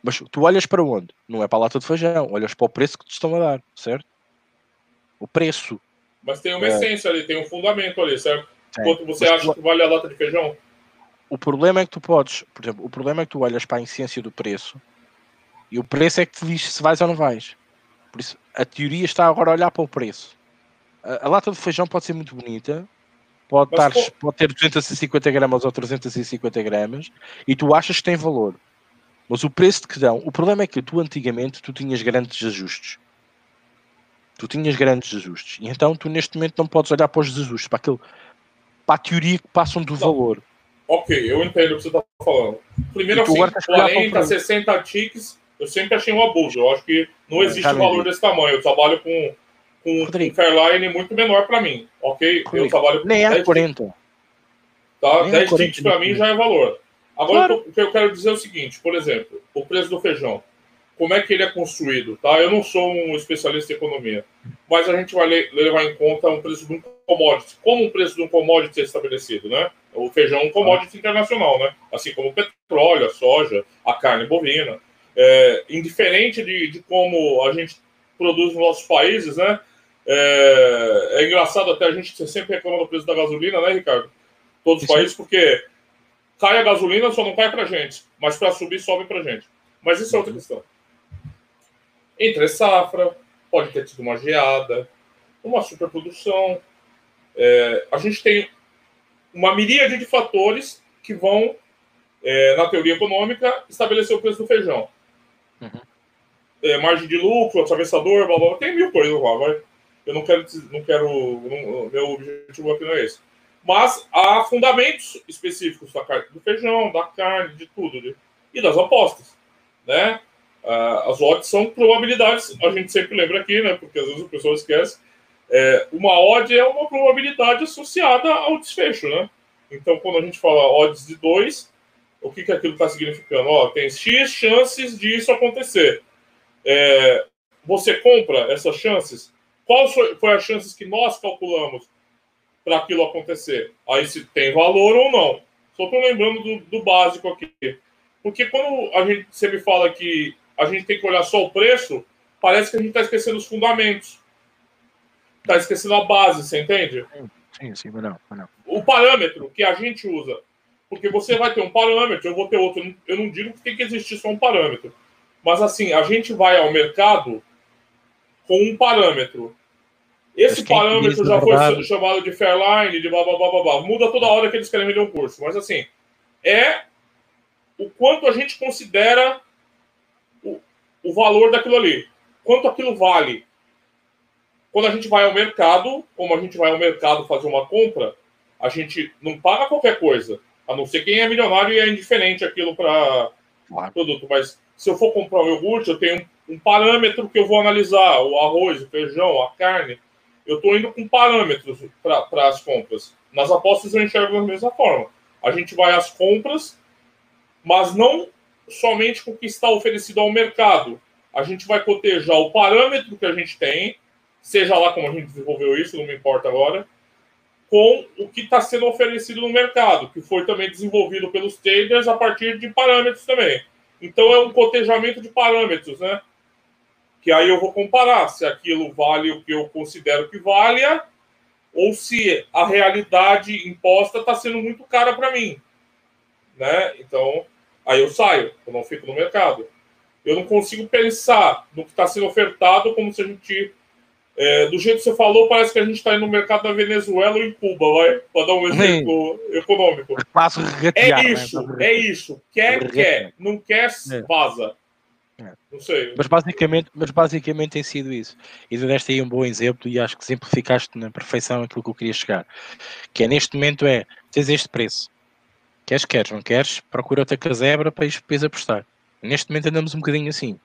Mas tu olhas para onde? Não é para a lata de feijão, olhas para o preço que te estão a dar, certo? O preço. Mas tem uma é. essência ali, tem um fundamento ali, certo? É. Quanto você Mas acha tu... que vale a lata de feijão? O problema é que tu podes, por exemplo, o problema é que tu olhas para a essência do preço e o preço é que te diz se vais ou não vais. Por isso, a teoria está agora a olhar para o preço. A, a lata de feijão pode ser muito bonita, pode, estar, pode ter 250 gramas ou 350 gramas, e tu achas que tem valor. Mas o preço que dão, o problema é que tu antigamente tu tinhas grandes ajustes. Tu tinhas grandes ajustes. E então tu neste momento não podes olhar para os ajustes, para, aquele, para a teoria que passam do não. valor. Ok, eu entendo o que você está falando. Primeiro assim, 40, 60 tiques, eu sempre achei um abuso. Eu acho que não existe um valor desse tamanho. Eu trabalho com, com um Fairline muito menor para mim, ok? Rodrigo, eu trabalho com Nem é 40. Tá? Nem 10 tiques para mim já é valor. Agora, claro. o que eu quero dizer é o seguinte, por exemplo, o preço do feijão. Como é que ele é construído, tá? Eu não sou um especialista em economia, mas a gente vai levar em conta o preço de um commodity. Como o preço de um commodity é estabelecido, né? O feijão é um commodity internacional, né? Assim como o petróleo, a soja, a carne bovina. É, indiferente de, de como a gente produz nos nossos países, né? É, é, engraçado até a gente sempre reclama do preço da gasolina, né, Ricardo? Todos os países, porque cai a gasolina, só não cai para gente. Mas para subir, sobe para gente. Mas isso é outra questão. Entre safra, pode ter tido uma geada, uma superprodução. É, a gente tem uma miríade de fatores que vão, é, na teoria econômica, estabelecer o preço do feijão. Uhum. É, margem de lucro, atravessador, blá, blá, blá, tem mil coisas lá, vai. Eu não quero, não quero, não, meu objetivo aqui não é esse. Mas há fundamentos específicos da carne, do feijão, da carne, de tudo, e das apostas, né? Uh, as odds são probabilidades, a gente sempre lembra aqui, né? Porque às vezes o pessoal esquece. É, uma odd é uma probabilidade associada ao desfecho, né? Então, quando a gente fala odds de 2, o que, que aquilo está significando? Ó, tem X chances disso acontecer. É, você compra essas chances? Qual foi as chances que nós calculamos para aquilo acontecer. Aí se tem valor ou não. Só estou lembrando do, do, básico aqui. Porque quando a gente, você me fala que a gente tem que olhar só o preço, parece que a gente está esquecendo os fundamentos. Está esquecendo a base, você entende? Sim, sim, mas não, mas não. O parâmetro que a gente usa. Porque você vai ter um parâmetro, eu vou ter outro. Eu não digo que tem que existir só um parâmetro. Mas assim, a gente vai ao mercado com um parâmetro. Esse parâmetro já foi chamado de Fairline, de blá, blá, blá, blá, blá. Muda toda hora que eles querem vender um curso. Mas, assim, é o quanto a gente considera o, o valor daquilo ali. Quanto aquilo vale. Quando a gente vai ao mercado, como a gente vai ao mercado fazer uma compra, a gente não paga qualquer coisa. A não ser quem é milionário e é indiferente aquilo para claro. produto. Mas se eu for comprar um iogurte, eu tenho um, um parâmetro que eu vou analisar: o arroz, o feijão, a carne eu estou indo com parâmetros para as compras. Nas apostas eu enxergo da mesma forma. A gente vai às compras, mas não somente com o que está oferecido ao mercado. A gente vai cotejar o parâmetro que a gente tem, seja lá como a gente desenvolveu isso, não me importa agora, com o que está sendo oferecido no mercado, que foi também desenvolvido pelos traders a partir de parâmetros também. Então é um cotejamento de parâmetros, né? que aí eu vou comparar se aquilo vale o que eu considero que valha ou se a realidade imposta está sendo muito cara para mim, né? Então, aí eu saio, eu não fico no mercado. Eu não consigo pensar no que está sendo ofertado como se a gente é, do jeito que você falou, parece que a gente está indo no mercado da Venezuela ou em Cuba, vai? Para dar um exemplo econômico. é né? isso, né? é isso. Quer, quer. Não quer, é. vaza. É. Não sei. Mas basicamente, mas basicamente tem sido isso. E tu deste aí um bom exemplo e acho que simplificaste na perfeição aquilo que eu queria chegar. Que é neste momento é, tens este preço. Queres, queres, não queres, procura outra casebra para depois apostar. Neste momento andamos um bocadinho assim.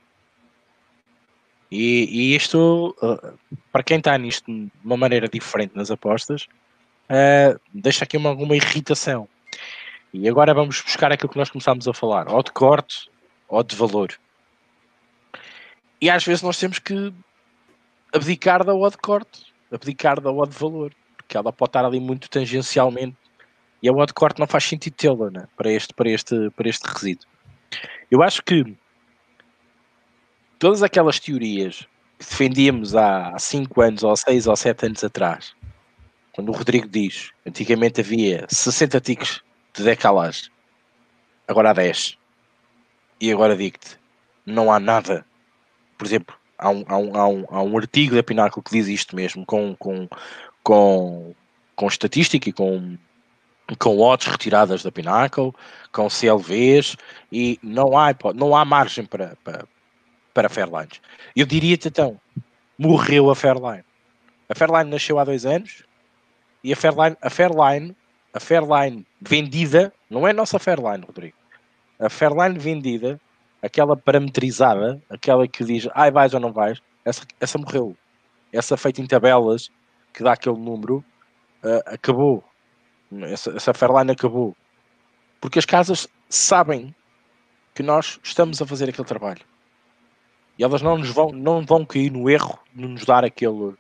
E, e isto, uh, para quem está nisto de uma maneira diferente nas apostas, uh, deixa aqui uma, alguma irritação. E agora vamos buscar aquilo que nós começámos a falar, ou de corte ou de valor. E às vezes nós temos que abdicar da odd corte, abdicar da odd valor, porque ela pode estar ali muito tangencialmente e a odd corte não faz sentido tê-la né, para, este, para, este, para este resíduo. Eu acho que todas aquelas teorias que defendíamos há 5 anos, ou 6 ou 7 anos atrás, quando o Rodrigo diz antigamente havia 60 ticks de decalagem, agora há 10. E agora digo-te, não há nada. Por exemplo, há um, há um, há um, há um artigo da Pináculo que diz isto mesmo, com, com, com, com estatística e com, com odds retiradas da Pinnacle, com CLVs, e não há, não há margem para, para, para Fairlines. Eu diria-te então, morreu a Fairline. A Fairline nasceu há dois anos e a Fairline, a Fairline, a Fairline vendida, não é a nossa Fairline, Rodrigo. A Fairline vendida, aquela parametrizada, aquela que diz ai vais ou não vais, essa, essa morreu. Essa feita em tabelas que dá aquele número, uh, acabou. Essa, essa Fairline acabou. Porque as casas sabem que nós estamos a fazer aquele trabalho e elas não nos vão, não vão cair no erro de nos dar aquele,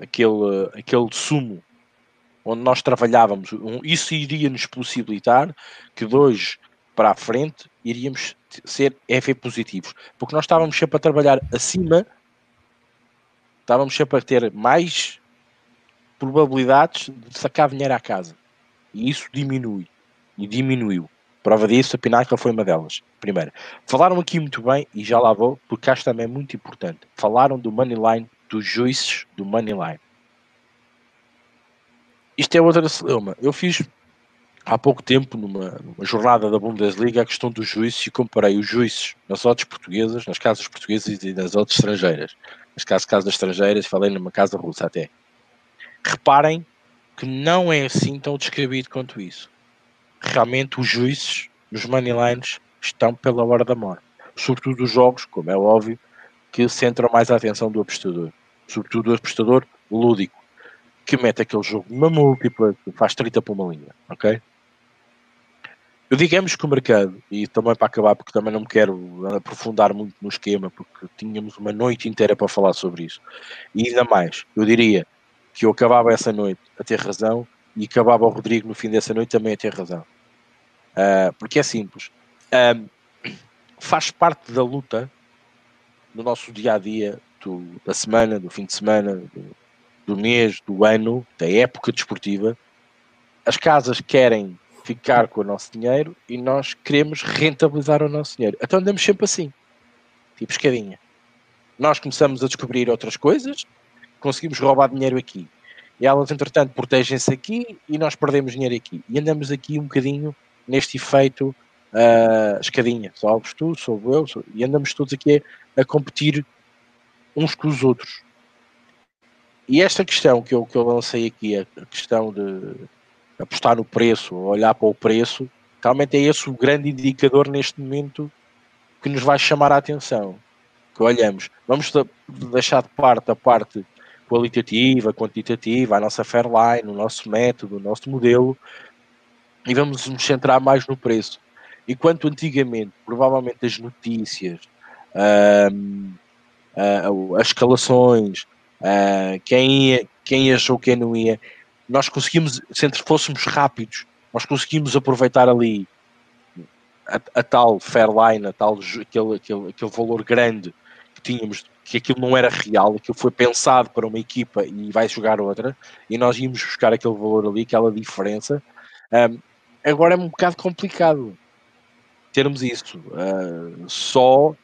aquele, aquele sumo onde nós trabalhávamos. Isso iria nos possibilitar que dois para a frente iríamos ser EV positivos, porque nós estávamos sempre a trabalhar acima, estávamos sempre a ter mais probabilidades de sacar dinheiro à casa. E isso diminui. E diminuiu. Prova disso, a Pinnacle foi uma delas. Primeiro, falaram aqui muito bem, e já lá vou, porque acho também muito importante. Falaram do Moneyline, dos juízes do Moneyline. Isto é outra celeuma. Eu fiz há pouco tempo, numa, numa, jornada da Bundesliga, a questão dos juízes e comparei os juízes nas odds portuguesas, nas casas portuguesas e nas odds estrangeiras. Nas casas, casas estrangeiras, falei numa casa russa até. Reparem que não é assim tão descabido quanto isso realmente os juízes nos moneylines estão pela hora da morte. Sobretudo os jogos, como é óbvio, que centram mais a atenção do apostador. Sobretudo o apostador lúdico, que mete aquele jogo numa múltipla, que faz 30 por uma linha, ok? Eu digamos que o mercado, e também para acabar, porque também não me quero aprofundar muito no esquema, porque tínhamos uma noite inteira para falar sobre isso. E ainda mais, eu diria que eu acabava essa noite a ter razão e acabava o Rodrigo no fim dessa noite também a ter razão. Uh, porque é simples. Uh, faz parte da luta do nosso dia a dia, do, da semana, do fim de semana, do, do mês, do ano, da época desportiva. As casas querem ficar com o nosso dinheiro e nós queremos rentabilizar o nosso dinheiro. Então andamos sempre assim, tipo escadinha. Nós começamos a descobrir outras coisas, conseguimos roubar dinheiro aqui. E elas, entretanto, protegem-se aqui e nós perdemos dinheiro aqui. E andamos aqui um bocadinho neste efeito uh, escadinha. Sobes tu, sou eu, sou... e andamos todos aqui a, a, competir uns com os outros. E esta questão que eu, que eu lancei aqui, a questão de apostar no preço, olhar para o preço, realmente é esse o grande indicador neste momento que nos vai chamar a atenção. Que olhamos, vamos deixar de parte a parte qualitativa, quantitativa, a nossa Fairline, o nosso método, o nosso modelo, e vamos nos centrar mais no preço. Enquanto antigamente, provavelmente as notícias, uh, as escalações, uh, quem, ia, quem achou, quem não ia, nós conseguimos, se fôssemos rápidos, nós conseguimos aproveitar ali a, a tal Fairline, a tal, aquele, aquele, aquele valor grande que tínhamos que aquilo não era real, aquilo foi pensado para uma equipa e vai jogar outra, e nós íamos buscar aquele valor ali, aquela diferença. Um, agora é um bocado complicado termos isso. Uh, só,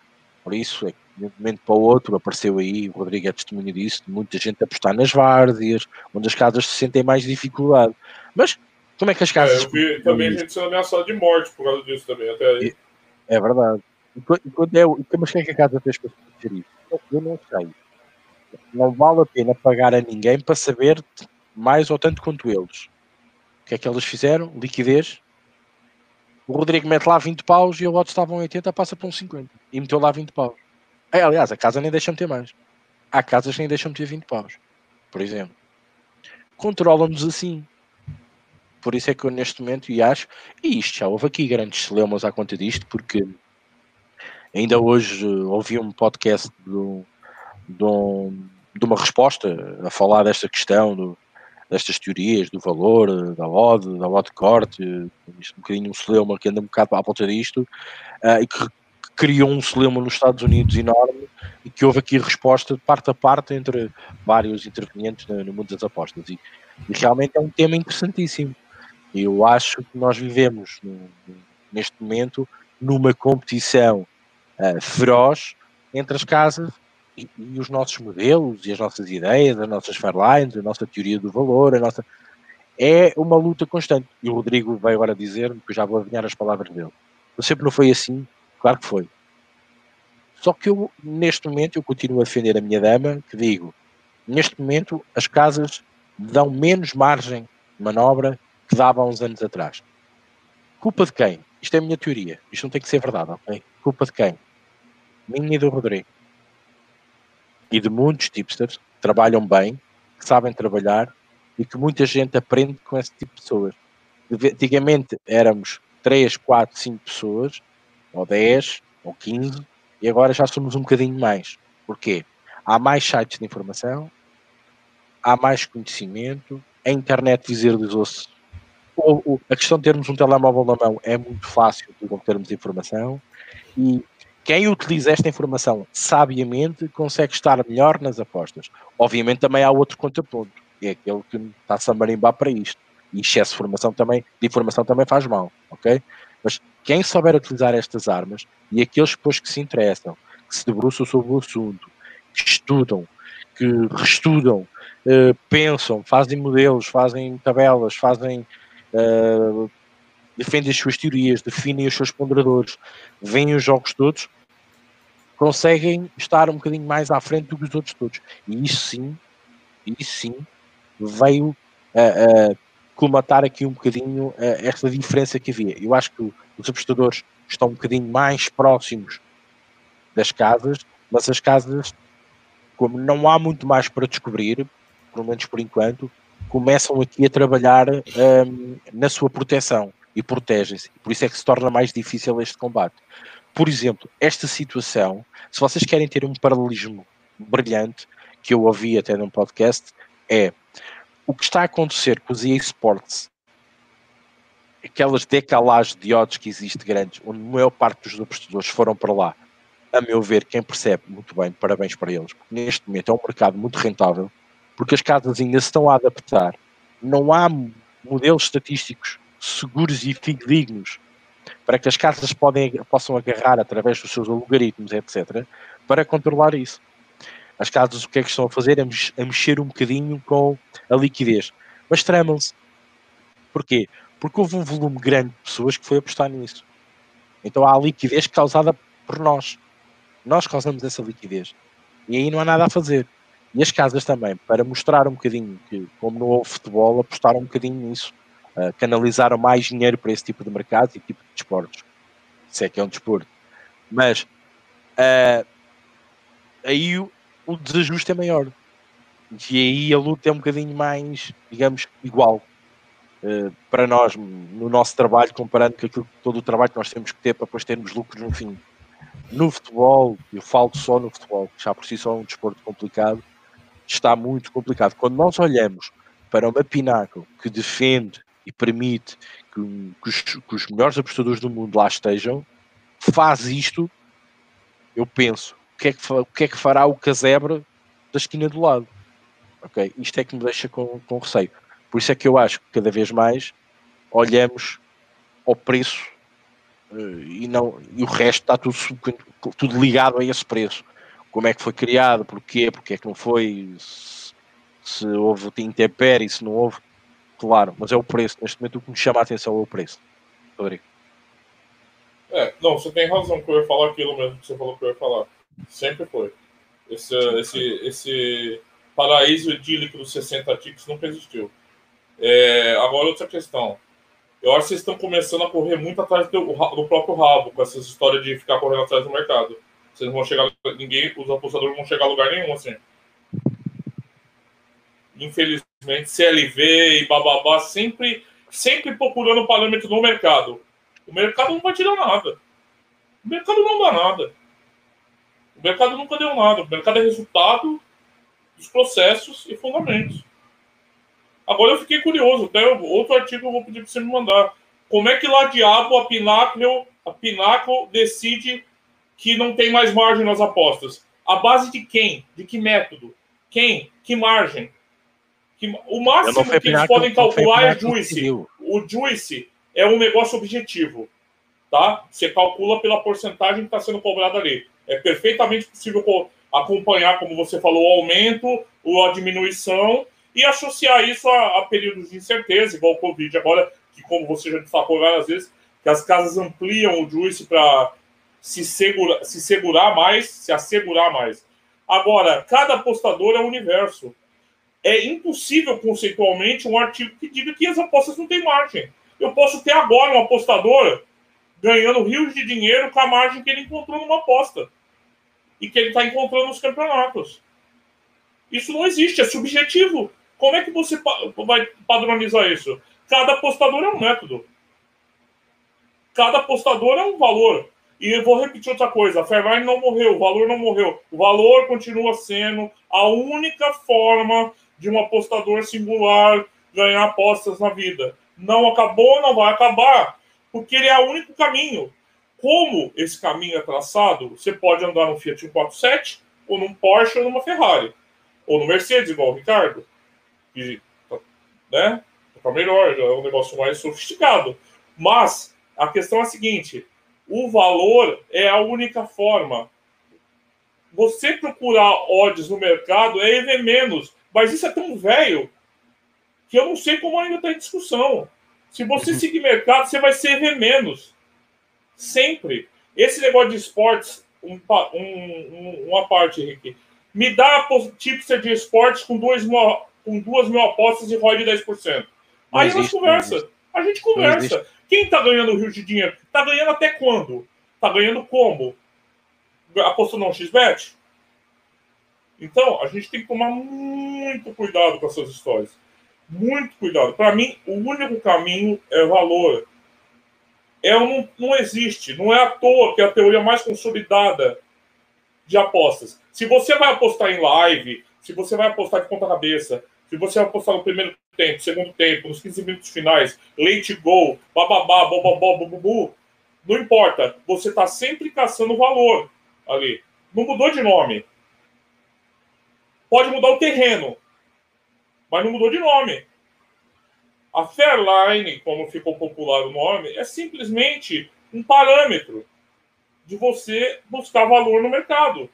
por isso, é que de um momento para o outro apareceu aí, o Rodrigo é testemunho disso, muita gente apostar nas várzeas, onde as casas se sentem mais dificuldade. Mas como é que as casas. É, vi também a gente sendo ameaçada de morte por causa disso também, até aí. É, é verdade. E quando é, mas quem é que a casa fez para fazer isso? Eu não sei. Não vale a pena pagar a ninguém para saber mais ou tanto quanto eles. O que é que eles fizeram? Liquidez. O Rodrigo mete lá 20 paus e o outro estava em 80, passa para um 50. E meteu lá 20 paus. É, aliás, a casa nem deixa-me ter mais. Há casas que nem deixam-me ter 20 paus, por exemplo. Controlam-nos assim. Por isso é que eu neste momento, e acho, e isto já houve aqui grandes celeumas à conta disto, porque ainda hoje ouvi um podcast de uma resposta a falar desta questão, do, destas teorias, do valor, da odd, da odd corte, um bocadinho um celeuma que anda um bocado à volta disto, uh, e que, criou um celeuma nos Estados Unidos enorme, e que houve aqui resposta de parte a parte entre vários intervenientes no, no mundo das apostas. E, e, realmente é um tema interessantíssimo. Eu acho que nós vivemos no, neste momento numa competição uh, feroz entre as casas e, e, os nossos modelos e as nossas ideias, as nossas fairlines, a nossa teoria do valor, a nossa. É uma luta constante. E o Rodrigo vai agora dizer, que eu já vou adivinhar as palavras dele. Eu sempre não foi assim, claro que foi. Só que eu, neste momento, eu continuo a defender a minha dama, que digo, neste momento, as casas dão menos margem de manobra que dava há uns anos atrás. Culpa de quem? Isto é a minha teoria. Isto não tem que ser verdade, ok? Culpa de quem? Minha e do Rodrigo e de muitos tipsters que trabalham bem, que sabem trabalhar e que muita gente aprende com esse tipo de pessoas. Antigamente éramos 3, 4, 5 pessoas, ou 10, ou 15, e agora já somos um bocadinho mais. Porquê? Há mais sites de informação, há mais conhecimento, a internet visualizou-se. A questão de termos um telemóvel na mão é muito fácil de obtermos informação e quem utiliza esta informação sabiamente consegue estar melhor nas apostas. Obviamente também há outro contraponto, é aquele que está-se a marimbar para isto. E excesso de informação também, de informação também faz mal, ok? Mas quem souber utilizar estas armas e aqueles depois que se interessam, que se debruçam sobre o assunto, que estudam, que reestudam, uh, pensam, fazem modelos, fazem tabelas, fazem uh, defendem as suas teorias, definem os seus ponderadores, veem os jogos todos, conseguem estar um bocadinho mais à frente do que os outros todos. E isso sim, isso sim, veio a, a colmatar aqui um bocadinho a, esta diferença que havia. Eu acho que os apostadores estão um bocadinho mais próximos das casas, mas as casas, como não há muito mais para descobrir, pelo menos por enquanto, começam aqui a trabalhar um, na sua proteção e protegem-se. Por isso é que se torna mais difícil este combate. Por exemplo, esta situação, se vocês querem ter um paralelismo brilhante, que eu ouvi até num podcast, é o que está a acontecer com os EA Sports, aquelas decalagens de odds que existe grandes, onde a maior parte dos apostadores foram para lá, a meu ver, quem percebe muito bem, parabéns para eles, porque neste momento é um mercado muito rentável, porque as casas ainda se estão a adaptar, não há modelos estatísticos seguros e fidedignos para que as casas podem, possam agarrar através dos seus algoritmos, etc., para controlar isso. As casas o que é que estão a fazer? É mexer um bocadinho com a liquidez. Mas tramam-se. Porquê? Porque houve um volume grande de pessoas que foi apostar nisso. Então há a liquidez causada por nós. Nós causamos essa liquidez. E aí não há nada a fazer. E as casas também, para mostrar um bocadinho que, como houve futebol, apostaram um bocadinho nisso uh, canalizaram mais dinheiro para esse tipo de mercado e tipo de desportos. Se é que é um desporto. Mas uh, aí o, o, desajuste é maior. E aí a luta é um bocadinho mais, digamos, igual. Uh, para nós, no nosso trabalho, comparando com aquilo, todo o trabalho que nós temos que ter para depois termos lucros no fim. No futebol, eu falo só no futebol, que já por si só é um desporto complicado, está muito complicado. Quando nós olhamos para uma Pinaco que defende e permite que, que, os, que, os, melhores apostadores do mundo lá estejam, faz isto, eu penso, o que é que, o que, é que fará o casebre da esquina do lado? Ok? Isto é que me deixa com, com receio. Por isso é que eu acho que cada vez mais olhamos ao preço uh, e, não, e o resto está tudo, tudo ligado a esse preço. Como é que foi criado, porquê, porque é que não foi, se, se houve intempérie, se não houve claro, mas é o preço. Neste momento o que me chama a atenção é o preço. Rodrigo. É, não, você tem razão que eu ia falar aquilo mesmo que você falou que eu ia falar. Sempre foi. Esse, esse, esse paraíso idílico dos 60 ticks nunca existiu. É, agora, outra questão. Eu acho que vocês estão começando a correr muito atrás do, do, próprio rabo com essas histórias de ficar correndo atrás do mercado. Vocês vão chegar. Ninguém, os apostadores não vão chegar a lugar nenhum assim. Infelizmente, CLV e bababá sempre, sempre procurando o parâmetro do mercado. O mercado não vai te dar nada. O mercado não dá nada. O mercado nunca deu nada. O mercado é resultado dos processos e fundamentos. Agora eu fiquei curioso, até outro artigo eu vou pedir para você me mandar. Como é que lá diabo a Pinnacle, a Pinnacle decide que não tem mais margem nas apostas? A base de quem? De que método? Quem? Que margem? Que, o máximo que eles podem calcular é Juice. O Juice é um negócio objetivo. Tá? Você calcula pela porcentagem que está sendo cobrada ali. É perfeitamente possível acompanhar, como você falou, o aumento ou a diminuição e associar isso a, a períodos de incerteza, igual o Covid agora, que como você já destacou várias vezes, que as casas ampliam o juice para se, segura, se segurar mais, se assegurar mais. Agora, cada apostador é um universo. É impossível, conceitualmente, um artigo que diga que as apostas não têm margem. Eu posso ter agora um apostador ganhando rios de dinheiro com a margem que ele encontrou numa aposta e que ele está encontrando nos campeonatos. Isso não existe, é subjetivo. Como é que você vai padronizar isso? Cada apostador é um método. Cada apostador é um valor. E eu vou repetir outra coisa: a Fairline não morreu, o valor não morreu. O valor continua sendo a única forma de um apostador singular ganhar apostas na vida. Não acabou, não vai acabar, porque ele é o único caminho. Como esse caminho é traçado, você pode andar no Fiat 147, ou num Porsche, ou numa Ferrari, ou no Mercedes, igual o Ricardo. E, né? Tá melhor, já é um negócio mais sofisticado. Mas a questão é a seguinte: o valor é a única forma. Você procurar odds no mercado é EV menos, mas isso é tão velho que eu não sei como ainda está em discussão. Se você uhum. seguir mercado, você vai ser EV menos. Sempre. Esse negócio de esportes, um, um, uma parte, Henrique. Me dá tipster de esportes com, dois, com duas mil apostas e ROI de 10%. Aí a gente conversa. A gente conversa. Quem está ganhando o rio de dinheiro? Está ganhando até quando? Está ganhando como? Apostando no XBET? Então, a gente tem que tomar muito cuidado com essas histórias. Muito cuidado. Para mim, o único caminho é valor. É, não, não existe. Não é à toa que é a teoria mais consolidada de apostas. Se você vai apostar em live, se você vai apostar de ponta cabeça, se você vai apostar no primeiro tempo, segundo tempo, nos 15 minutos finais, late goal, bababá, bobobó, bububu, não importa. Você está sempre caçando valor ali. Não mudou de nome. Pode mudar o terreno, mas não mudou de nome. A Fairline, como ficou popular o nome, é simplesmente um parâmetro de você buscar valor no mercado.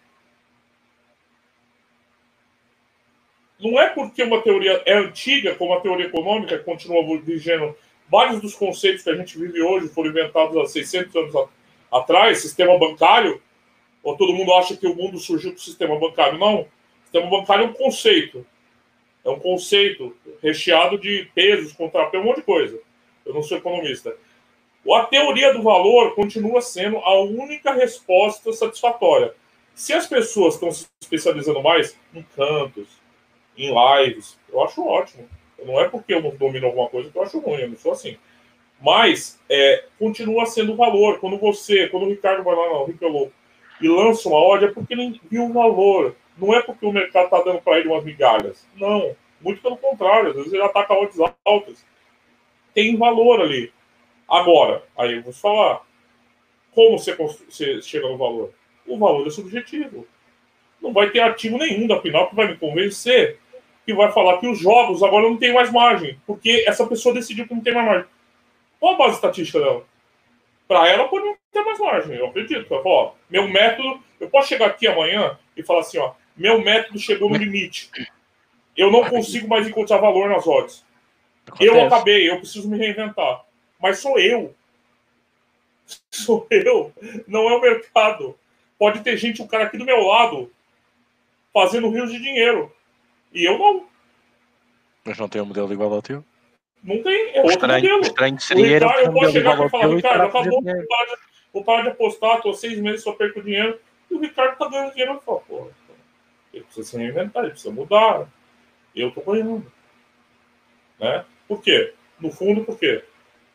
não é porque uma teoria é antiga, como a teoria econômica, que continua vigendo. Vários dos conceitos que a gente vive hoje foram inventados há 600 anos atrás, sistema bancário, ou todo mundo acha que o mundo surgiu com o sistema bancário. Não. Sistema bancário é um conceito. É um conceito recheado de pesos, contrapesos, um monte de coisa. Eu não sou economista. A teoria do valor continua sendo a única resposta satisfatória. Se as pessoas estão se especializando mais em cantos, em lives. Eu acho ótimo. Não é porque eu não domino alguma coisa que eu acho ruim, eu não sou assim. Mas é, continua sendo valor. Quando você, quando o Ricardo vai lá, não, o Rico é louco, e lança uma ordem, é porque ele viu o valor. Não é porque o mercado está dando para ele umas migalhas. Não. Muito pelo contrário. Às vezes ele ataca odds altas. Tem valor ali. Agora, aí eu vou te falar. Como você, você chega no valor? O valor é subjetivo. Não vai ter artigo nenhum da Pinal que vai me convencer que vai falar que os jogos agora não tem mais margem, porque essa pessoa decidiu que não tem mais margem. Qual a base estatística dela? Para ela pode não ter mais margem, eu acredito. Ó, meu método, eu posso chegar aqui amanhã e falar assim, ó, meu método chegou no limite. Eu não consigo mais encontrar valor nas odds. Eu acabei, eu preciso me reinventar. Mas sou eu. Sou eu, não é o mercado. Pode ter gente, um cara aqui do meu lado, fazendo rios de dinheiro. E eu não. Mas não tem um modelo igual ao teu? Não tem, é outro estranho, modelo. Estranho seria Ricardo, eu posso chegar aqui e falar, Ricardo, acabou, vou parar, de, vou parar de apostar, tô seis meses, só perco dinheiro. E o Ricardo tá ganhando dinheiro. Eu falo, pô, ele precisa se reinventar, ele precisa mudar. Eu tô ganhando. Né? Por quê? No fundo, por quê?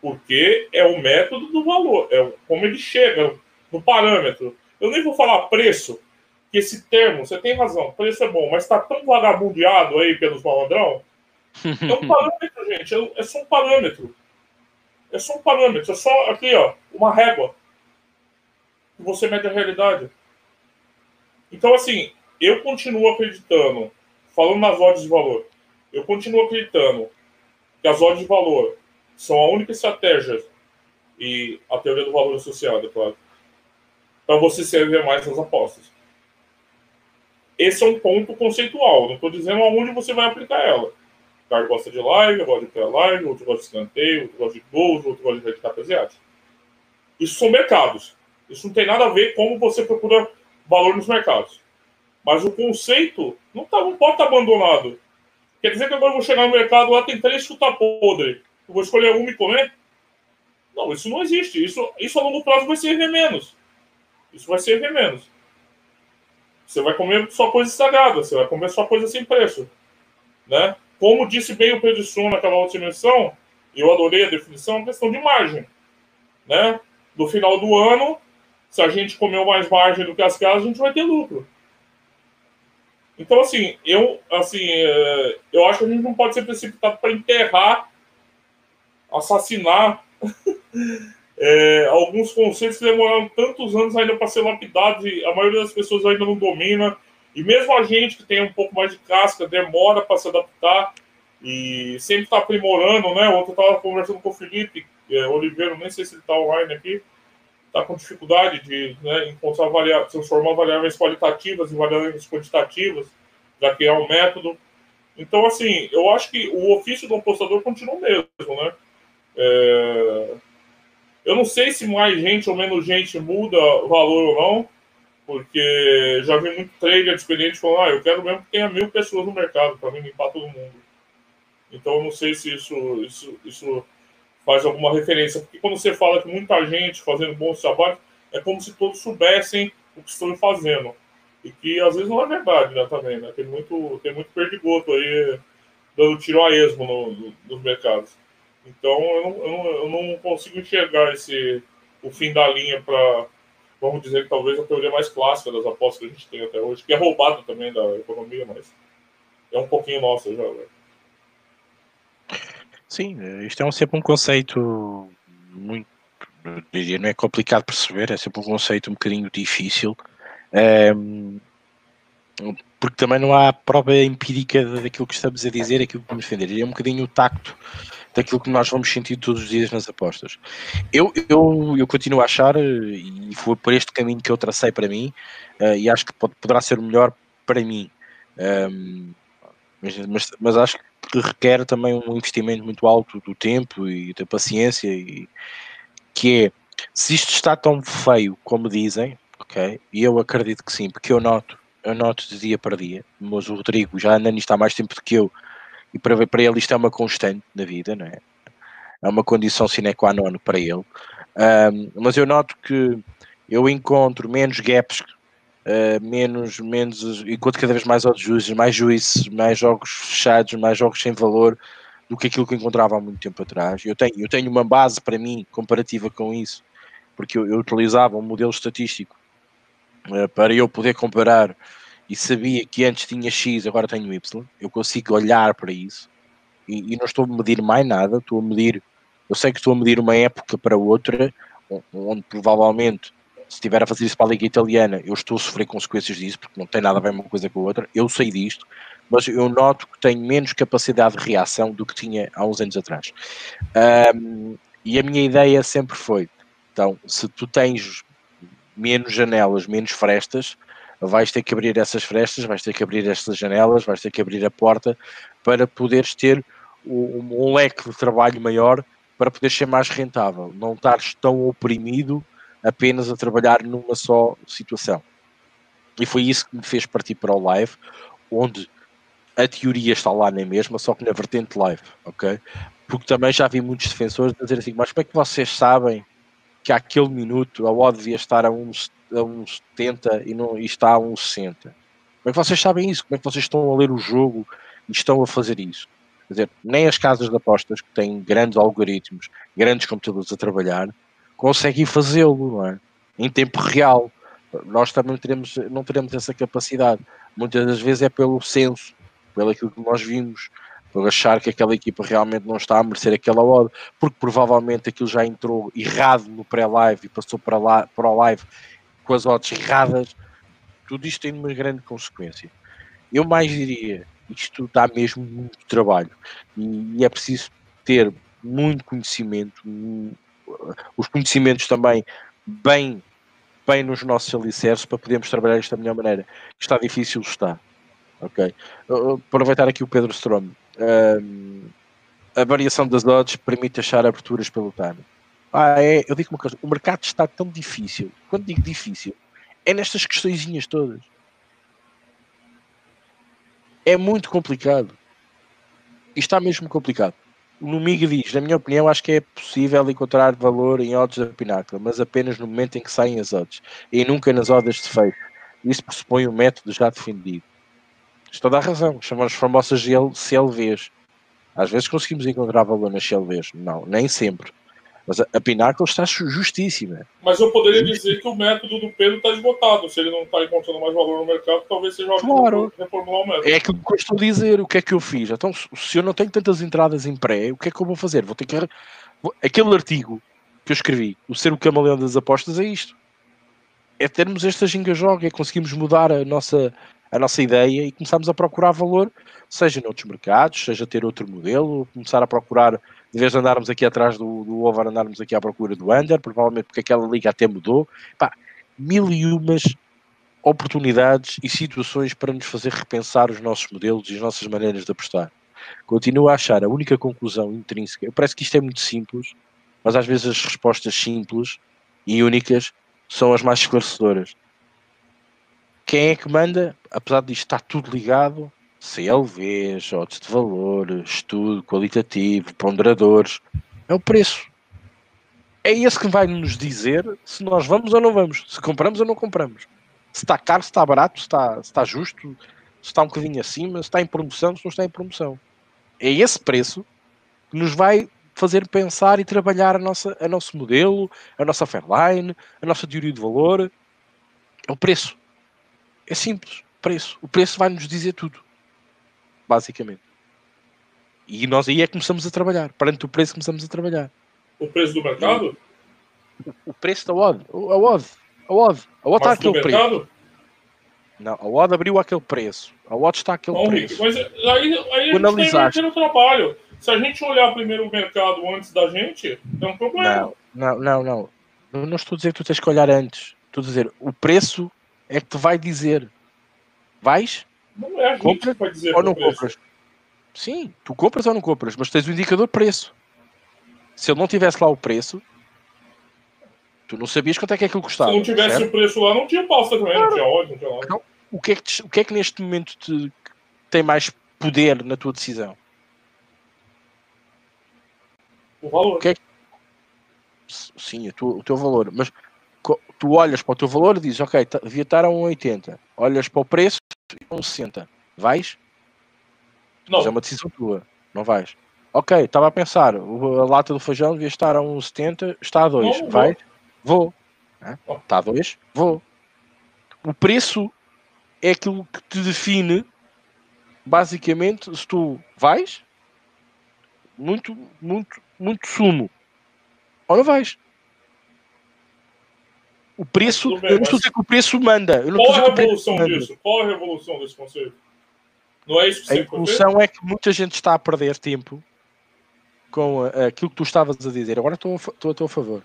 Porque é o método do valor, é como ele chega no parâmetro. Eu nem vou falar preço, que esse termo, você tem razão, preço é bom, mas está tão vagabundeado aí pelos malandrão. É um parâmetro, gente, é, é só um parâmetro. É só um parâmetro, é só aqui, ó, uma régua. Que você mede a realidade. Então, assim, eu continuo acreditando, falando nas odds de valor, eu continuo acreditando que as odds de valor são a única estratégia e a teoria do valor associado, claro, para você se ver mais nas apostas. Esse é um ponto conceitual, não estou dizendo aonde você vai aplicar ela. O cara gosta de live, gosta de pré-live, outro gosta de escanteio, outro gosta de gols, outro gosta de handicap asiático. Isso são mercados. Isso não tem nada a ver com como você procura valor nos mercados. Mas o conceito não, tá, não pode estar tá abandonado. Quer dizer que agora eu vou chegar no mercado lá, tem três chuta podre. Eu vou escolher uma e comer? Não, isso não existe. Isso, isso a longo prazo vai servir menos. Isso vai servir menos. Você vai comer só coisa estragada, você vai comer só coisa sem preço. Né? Como disse bem o Pedro Sun naquela dimensão, e eu adorei a definição, é questão de margem. Né? No final do ano, se a gente comeu mais margem do que as casas, a gente vai ter lucro. Então, assim, eu, assim, é, eu acho que a gente não pode ser precipitado para enterrar, assassinar é, alguns conceitos que demoraram tantos anos ainda para ser lapidados e a maioria das pessoas ainda não domina. E mesmo a gente que tem um pouco mais de casca demora para se adaptar e sempre está aprimorando, né? Ontem eu estava conversando com o Felipe é, Oliveira, nem sei se ele está online aqui, está com dificuldade de né, encontrar variáveis, transformar variáveis qualitativas em variáveis quantitativas, já que é um método. Então, assim, eu acho que o ofício do apostador continua o mesmo, né? É... Eu não sei se mais gente ou menos gente muda valor ou não, porque já vi muito trader experiente falando, ah, eu quero mesmo que tenha mil pessoas no mercado para mim limpar todo mundo. Então, eu não sei se isso, isso, isso faz alguma referência. Porque quando você fala que muita gente fazendo bons trabalhos, é como se todos soubessem o que estão fazendo. E que às vezes não é verdade, né, também, né? Tem muito, tem muito perdigoto aí dando tiro a esmo no, no, nos mercados. Então eu não, eu, não, eu não, consigo enxergar esse, o fim da linha para, vamos dizer talvez a teoria mais clássica das apostas que a gente tem até hoje, que é roubada também da economia, mas é um pouquinho nossa já. Né? Sim, isto é um, sempre um conceito muito, diria, não é complicado perceber, é sempre um conceito um bocadinho difícil, é, porque também não há prova empírica daquilo que estamos a dizer, aquilo que vamos defender, é um bocadinho o tacto daquilo que nós vamos sentir todos os dias nas apostas. Eu, eu, eu continuo a achar, e foi por este caminho que eu tracei para mim, uh, e acho que pode, poderá ser o melhor para mim. Um, mas, mas, mas, acho que requer também um investimento muito alto do tempo e da paciência, e, que é, se isto está tão feio como dizem, ok, e eu acredito que sim, porque eu noto, eu noto de dia para dia, mas o Rodrigo já anda nisto há mais tempo do que eu, e para, para ele isto é uma constante na vida, não é? É uma condição sine qua non para ele. Um, mas eu noto que eu encontro menos gaps, uh, menos, menos, encontro cada vez mais juízes, mais juízes, mais jogos fechados, mais jogos sem valor do que aquilo que encontrava há muito tempo atrás. Eu tenho, eu tenho uma base para mim comparativa com isso, porque eu, eu utilizava um modelo estatístico uh, para eu poder comparar e sabia que antes tinha X, agora tenho Y, eu consigo olhar para isso e, e, não estou a medir mais nada, estou a medir, eu sei que estou a medir uma época para outra, onde provavelmente se estiver a fazer isso para a Liga Italiana, eu estou a sofrer consequências disso, porque não tem nada a ver uma coisa com a outra, eu sei disto, mas eu noto que tenho menos capacidade de reação do que tinha há uns anos atrás. Um, e a minha ideia sempre foi, então, se tu tens menos janelas, menos frestas, vais ter que abrir essas frestas, vais ter que abrir estas janelas, vais ter que abrir a porta para poderes ter um, um leque de trabalho maior para poder ser mais rentável, não estares tão oprimido apenas a trabalhar numa só situação. E foi isso que me fez partir para o live, onde a teoria está lá na mesma, só que na vertente live, ok? Porque também já vi muitos defensores dizer assim, mas como é que vocês sabem que aquele minuto a odd devia estar a uns a um 70 e, não, e está a um 60? Como é que vocês sabem isso? Como é que vocês estão a ler o jogo e estão a fazer isso? Quer dizer, nem as casas de apostas que têm grandes algoritmos, grandes computadores a trabalhar, conseguem fazê-lo, é? Em tempo real. Nós também teremos, não teremos essa capacidade. Muitas das vezes é pelo senso, pelo aquilo que nós vimos, por achar que aquela equipa realmente não está a merecer aquela odd, porque provavelmente aquilo já entrou errado no pré-live e passou para, lá, para o live com as odds erradas. Tudo isto tem uma grande consequência. Eu mais diria, isto dá mesmo muito trabalho e é preciso ter muito conhecimento, os conhecimentos também bem, bem nos nossos alicerces para podermos trabalhar isto da melhor maneira. Está difícil, está. Ok. Aproveitar aqui o Pedro Strom. Um, a variação das odds permite achar aberturas pelo time. Ah, é, eu digo uma coisa, o mercado está tão difícil. Quando digo difícil, é nestas questõezinhas todas é muito complicado. E está mesmo complicado. No diz, na minha opinião, acho que é possível encontrar valor em odds da Pinácula, mas apenas no momento em que saem as odds, e nunca nas odds de feito. Isso pressupõe um método já defendido. Estou a dar razão, chamamos famosas CLVs. Às vezes conseguimos encontrar valor nas CLVs. Não, nem sempre. Mas a, a está justíssima. Mas eu poderia dizer que o método do Pedro está esgotado. Se ele não está encontrando mais valor no mercado, talvez seja claro. reformular o método. É aquilo que eu estou a dizer. O que é que eu fiz? Então, se eu não tenho tantas entradas em pré, o que é que eu vou fazer? Vou ter que. Aquele artigo que eu escrevi, o ser o camaleão das apostas, é isto. É termos esta ginga-joga, é conseguirmos mudar a nossa, a nossa ideia e começarmos a procurar valor, seja noutros mercados, seja ter outro modelo, começar a procurar em vez de andarmos aqui atrás do, do over, andarmos aqui à procura do under, provavelmente porque aquela liga até mudou. Pá, mil e umas oportunidades e situações para nos fazer repensar os nossos modelos e as nossas maneiras de apostar. Continuo a achar a única conclusão intrínseca, parece que isto é muito simples, mas às vezes as respostas simples e únicas são as mais esclarecedoras. Quem é que manda? Apesar disto estar tudo ligado, CLVs, odds de valor, estudo qualitativo, ponderadores. É o preço. É esse que vai nos dizer se nós vamos ou não vamos, se compramos ou não compramos. Se está caro, se está barato, se está, se está justo, se está um bocadinho acima, se está em promoção, se não está em promoção. É esse preço que nos vai fazer pensar e trabalhar a nossa, a nosso modelo, a nossa Fairline, a nossa teoria de valor. É o preço. É simples. Preço. O preço vai nos dizer tudo basicamente. E nós aí é que começamos a trabalhar. Perante o preço começamos a trabalhar. O preço do mercado? O, preço da OD. A OD. A OD. A OD está aquele preço. Não, a OD abriu aquele preço. A OD está aquele Bom, preço. Mas aí, aí a gente está o trabalho. Se a gente olhar primeiro o mercado antes da gente, tem um problema. Não, não, não. não. Eu não estou a dizer que tu tens que olhar antes. Estou a dizer, o preço é que te vai dizer. Vais? Não é a Compra que dizer ou não compras. Sim, tu compras ou não compras, mas tens o indicador preço. Se ele não tivesse lá o preço, tu não sabias quanto é que aquilo custava. Se não tivesse certo? o preço lá, não tinha pausa também, claro. não tinha ódio, não tinha nada. Então, o que, é que te, o que é que neste momento te, tem mais poder na tua decisão? O valor. O que é que... Sim, o teu valor. Mas tu olhas para o teu valor e dizes, ok, tá, devia estar a 1,80. Olhas para o preço e a 1,60. Vais? Não. Mas é uma decisão tua. Não vais. Ok, estava a pensar, a lata do feijão devia estar a 1,70, está a 2. Não, Vai? Vou. vou. Está a 2? Vou. O preço é aquilo que te define, basicamente, se tu vais, muito, muito, muito sumo, ou não vais. O preço, eu não estou dizer que o preço manda. Qual a revolução disso? Qual a revolução desse conceito? Não é isso que A evolução é que muita gente está a perder tempo com uh, aquilo que tu estavas a dizer. Agora estou, estou a teu favor.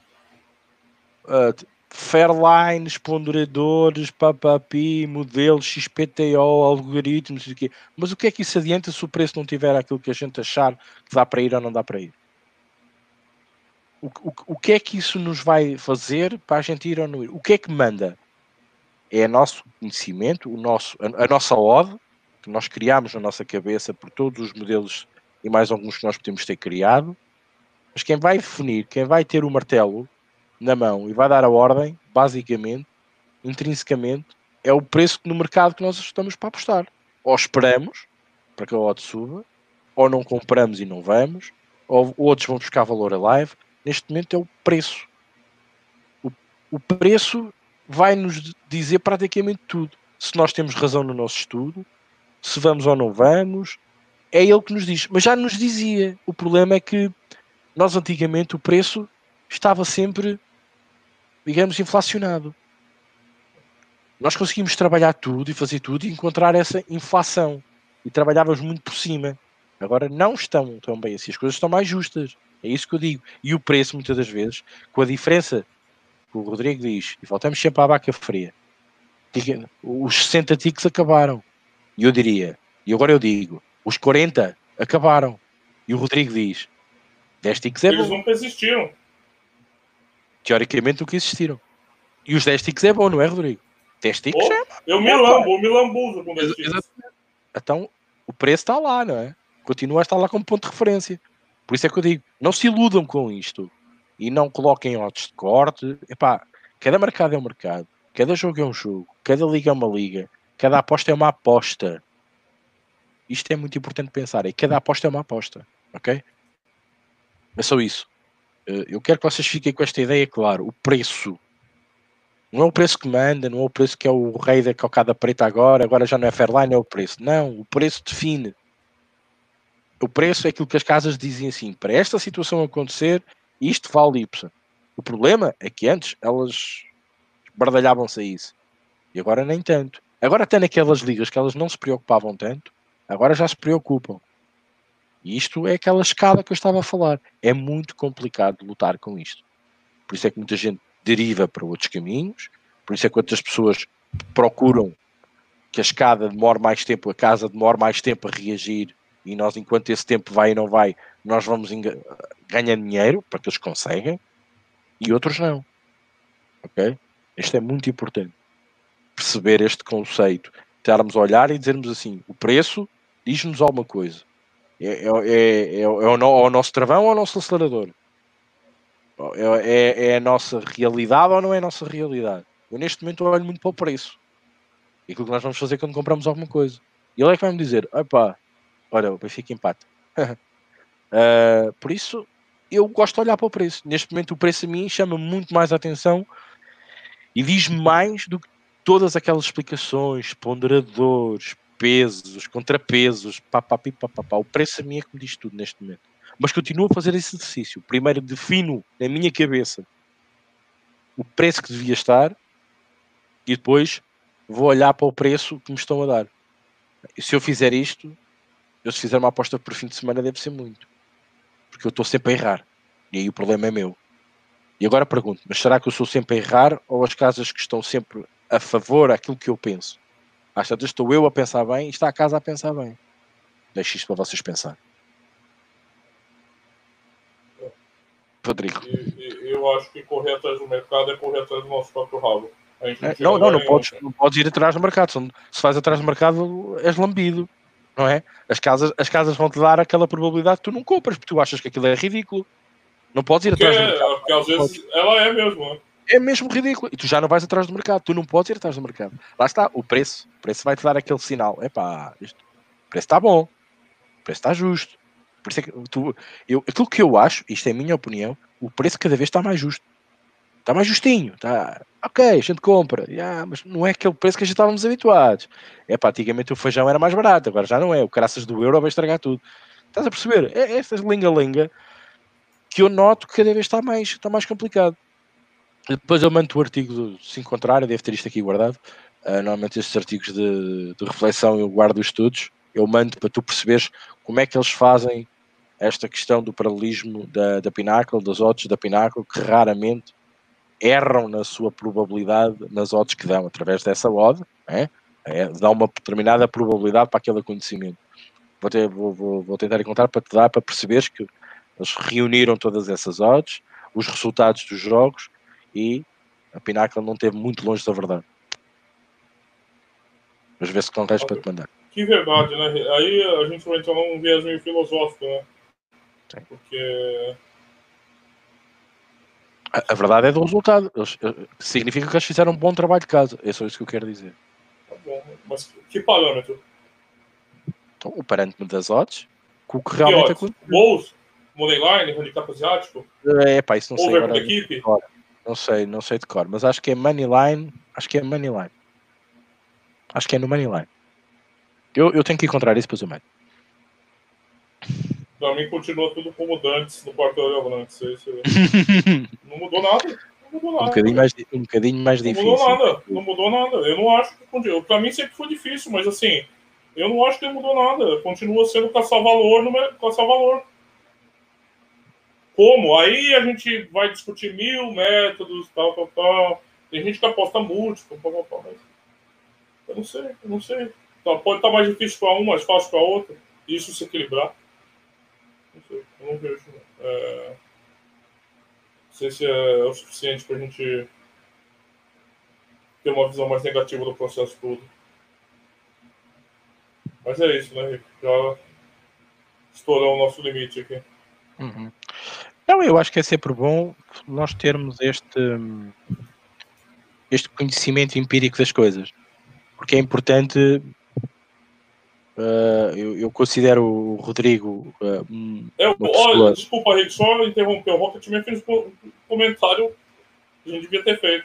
Uh, Fairlines, ponderadores, papapi, modelos, XPTO, algoritmos, não sei o quê. Mas o que é que isso adianta se o preço não tiver aquilo que a gente achar que dá para ir ou não dá para ir? O, o, o que é que isso nos vai fazer para a gente ir ou não ir? O que é que manda? É o nosso conhecimento, o nosso, a, a nossa ode, que nós criamos na nossa cabeça por todos os modelos e mais alguns que nós podemos ter criado. Mas quem vai definir, quem vai ter o martelo na mão e vai dar a ordem, basicamente, intrinsecamente, é o preço no mercado que nós estamos para apostar. Ou esperamos para que a odd suba, ou não compramos e não vamos, ou outros vão buscar valor a live. Neste momento é o preço. O, o preço vai nos dizer praticamente tudo. Se nós temos razão no nosso estudo, se vamos ou não vamos, é ele que nos diz. Mas já nos dizia. O problema é que nós antigamente o preço estava sempre, digamos, inflacionado. Nós conseguimos trabalhar tudo e fazer tudo e encontrar essa inflação. E trabalhávamos muito por cima. Agora não estão tão bem assim. As coisas estão mais justas. É isso que eu digo. E o preço, muitas das vezes, com a diferença que o Rodrigo diz, e voltamos sempre à vaca fria. Os 60 ticks acabaram. E eu diria, e agora eu digo, os 40 acabaram. E o Rodrigo diz: 10 ticks é Eles bom. nunca existiram. Teoricamente nunca existiram. E os 10 ticks é bom, não é, Rodrigo? 10 ticks Oh, é Eu me lambo, eu me lambuzo com 10 ticks. Exatamente. Então, o preço está lá, não é? Continua a estar lá como ponto de referência. Por isso é que eu digo, não se iludam com isto. E não coloquem odds de corte. Epá, cada mercado é um mercado. Cada jogo é um jogo. Cada liga é uma liga. Cada aposta é uma aposta. Isto é muito importante pensar. E cada aposta é uma aposta. Ok? É só isso. Eh, Eu quero que vocês fiquem com esta ideia, claro. O preço. Não é o preço que manda, não é o preço que é o rei da cocada preta agora, agora já não é Fairline, é o preço. Não, o preço define. O preço é aquilo que as casas dizem assim, para esta situação acontecer, isto vale Y. O problema é que antes elas bardalhavam-se a isso. E agora nem tanto. Agora até naquelas ligas que elas não se preocupavam tanto, agora já se preocupam. E isto é aquela escada que eu estava a falar. É muito complicado lutar com isto. Por isso é que muita gente deriva para outros caminhos, por isso é que outras pessoas procuram que a escada demore mais tempo, a casa demore mais tempo a reagir e nós, enquanto esse tempo vai e não vai, nós vamos ganhando dinheiro para que eles conseguem e outros não. Ok? Isto é muito importante. Perceber este conceito, estarmos a olhar e dizermos assim: o preço diz-nos alguma coisa. É, é, é, é, é o, ou o nosso travão ou o nosso acelerador? É, é, é a nossa realidade ou não é a nossa realidade? Eu neste momento olho muito para o preço. E aquilo que nós vamos fazer quando compramos alguma coisa. E ele é que vai me dizer: opá, olha, o Benfica empata. Ah, por isso, eu gosto de olhar para o preço. Neste momento, o preço a mim chama muito mais a atenção e diz mais do que todas aquelas explicações, ponderadores, pesos, contrapesos, papapi, papapá. O preço a mim é que me diz tudo neste momento. Mas continuo a fazer esse exercício. Primeiro defino na minha cabeça o preço que devia estar e depois vou olhar para o preço que me estão a dar. E se eu fizer isto, eu se fizer uma aposta por fim de semana deve ser muito. Porque eu estou sempre a errar. E aí o problema é meu. E agora pergunto, mas será que eu sou sempre a errar ou as casas que estão sempre a favor daquilo que eu penso? Às tantas estou eu a pensar bem e está a casa a pensar bem. Deixo isto para vocês pensar. Rodrigo. E- e- eu acho que correr atrás do mercado é correr atrás do nosso próprio rabo. É, Não, não, não nenhum. podes, não podes ir atrás do mercado. Se se vais atrás do mercado, és lambido. Não é? As casas, as casas vão te dar aquela probabilidade que tu não compras, porque tu achas que aquilo é ridículo. Não podes ir Porque, atrás do mercado. porque às vezes ela é mesmo? É mesmo ridículo. E tu já não vais atrás do mercado. Tu não podes ir atrás do mercado. Lá está, o preço. O preço vai te dar aquele sinal. Epá, isto, o preço está bom. O preço está justo. Por isso é que tu, eu, aquilo que eu acho, isto é a minha opinião, o preço cada vez está mais justo. Está mais justinho. Está, ok, a gente compra. Ya, mas não é aquele preço que a gente estávamos habituados. É pá, antigamente o feijão era mais barato, agora já não é. O caraças do euro vai estragar tudo. Estás a perceber? É estas linga-linga que eu noto que cada vez está mais, está mais complicado. Depois eu mando o artigo, do- se encontrar, eu devo ter isto aqui guardado. Ah, normalmente estes artigos de, de reflexão eu guardo os estudos. Eu mando para tu perceberes como é que eles fazem esta questão do paralelismo da, da Pinnacle, das odds da Pinnacle, que raramente erram na sua probabilidade nas odds que dão, através dessa odd, é? É, dá uma determinada probabilidade para aquele acontecimento. Vou, ter- vou- vou- vou tentar encontrar para te dar para perceberes que eles reuniram todas essas odds, os resultados dos jogos e a Pinnacle não esteve muito longe da verdade. Mas vê se consegues para te mandar. Que verdade, né? Aí a gente vai entrar num viés meio filosófico, né? Sim. Porque A, a verdade é do resultado. Eles, significa que eles fizeram um bom trabalho de casa. É só isso que eu quero dizer. Tá bom. Mas que parâmetro? Então, o parâmetro das odds, com o que realmente aconteceu. Gols, moneyline, handicap asiático? É, pá, isso não Over sei. Over equipe? Não sei, não sei de cor, mas acho que é moneyline. Acho que é moneyline. Acho que é no moneyline. Eu, eu tenho que encontrar isso, depois eu meto. Pra mim continua tudo como dantes no quarto de volantes. não mudou nada. Não mudou nada. Um bocadinho mais, um bocadinho mais não difícil. Não mudou nada. Não mudou nada. Eu não acho que. Pra mim sempre foi difícil, mas assim, eu não acho que mudou nada. Continua sendo caçar-valor no caçar-valor. Como? Aí a gente vai discutir mil métodos, tal, tal, tal. Tem gente que aposta múltiplo, tal, tal, tal. Mas eu não sei, eu não sei. Então, pode estar mais difícil para um, mais fácil para outro. Isso se equilibrar. Não sei, eu não vejo. É... Não sei se é o suficiente para a gente ter uma visão mais negativa do processo todo. Mas é isso, né, Rico? Já estourou o nosso limite aqui. Uhum. Não, eu acho que é sempre bom nós termos este, este conhecimento empírico das coisas, porque é importante. Uh, eu, eu, considero o Rodrigo. Uh, eu, olha, desculpa, Rick, só interromper. O Rocket também fez um comentário que a gente devia ter feito.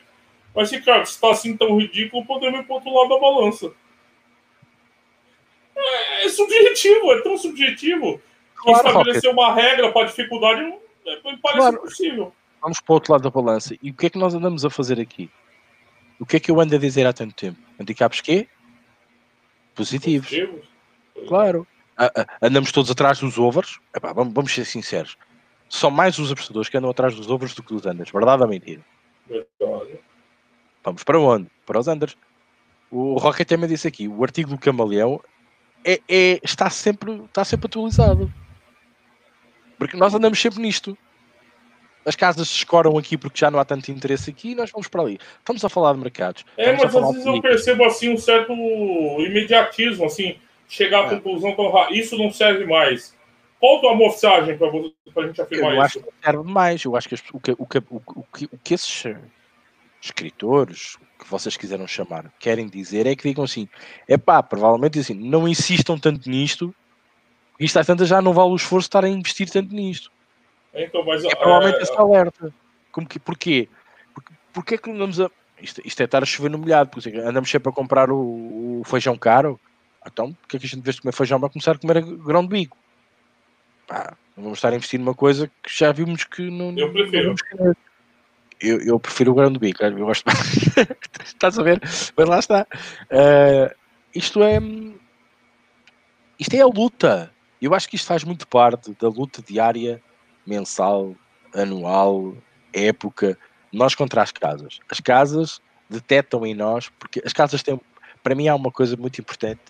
Mas, Ricardo, se está assim tão ridículo, podemos ir para outro lado da balança. É, é subjetivo, é tão subjetivo. Claro, estabelecer Rocket. uma regra para dificuldade é, parece claro. impossível. Vamos para o outro lado da balança. E o que é que nós andamos a fazer aqui? O que é que eu ando a dizer há tanto tempo? Handicaps quê? Positivos. Positivos? Claro. andamos todos atrás dos overs. Epá, vamos, vamos, ser sinceros. São mais os apostadores que andam atrás dos overs do que dos unders. Verdade ou mentira? Verdade. Vamos para onde? Para os unders. O Rocket também disse aqui, o artigo do Camaleão é, é, está, sempre, está sempre atualizado. Porque nós andamos sempre nisto. As casas se escoram aqui porque já não há tanto interesse aqui e nós vamos para ali. Estamos a falar de mercados. É, mas às vezes eu percebo assim um certo imediatismo, assim, chegar à é. conclusão tão rápido. Isso não serve mais. Qual a tua para a gente afirmar eu isso? Eu acho que serve mais. Eu acho que o que, o que, o que, o que esses escritores, que vocês quiseram chamar, querem dizer é que digam assim: é pá, provavelmente assim, não insistam tanto nisto isto às tantas já não vale o esforço estar a investir tanto nisto. Então, mas, é provavelmente é... esse alerta. Como que, porquê? Porque, porque é que andamos a. Isto, isto é estar a chover no molhado, porque andamos sempre a comprar o, o feijão caro. Então, porque é que a gente, vê de comer feijão, vai começar a comer grão de bico? Pá, não vamos estar a investir numa coisa que já vimos que não. Eu prefiro. Não eu, eu, prefiro o grão de bico, eu gosto Estás a ver? Mas lá está. Uh, isto é. Isto é a luta. Eu acho que isto faz muito parte da luta diária, mensal, anual, época, nós contra as casas. As casas detectam em nós, porque as casas têm, para mim há uma coisa muito importante,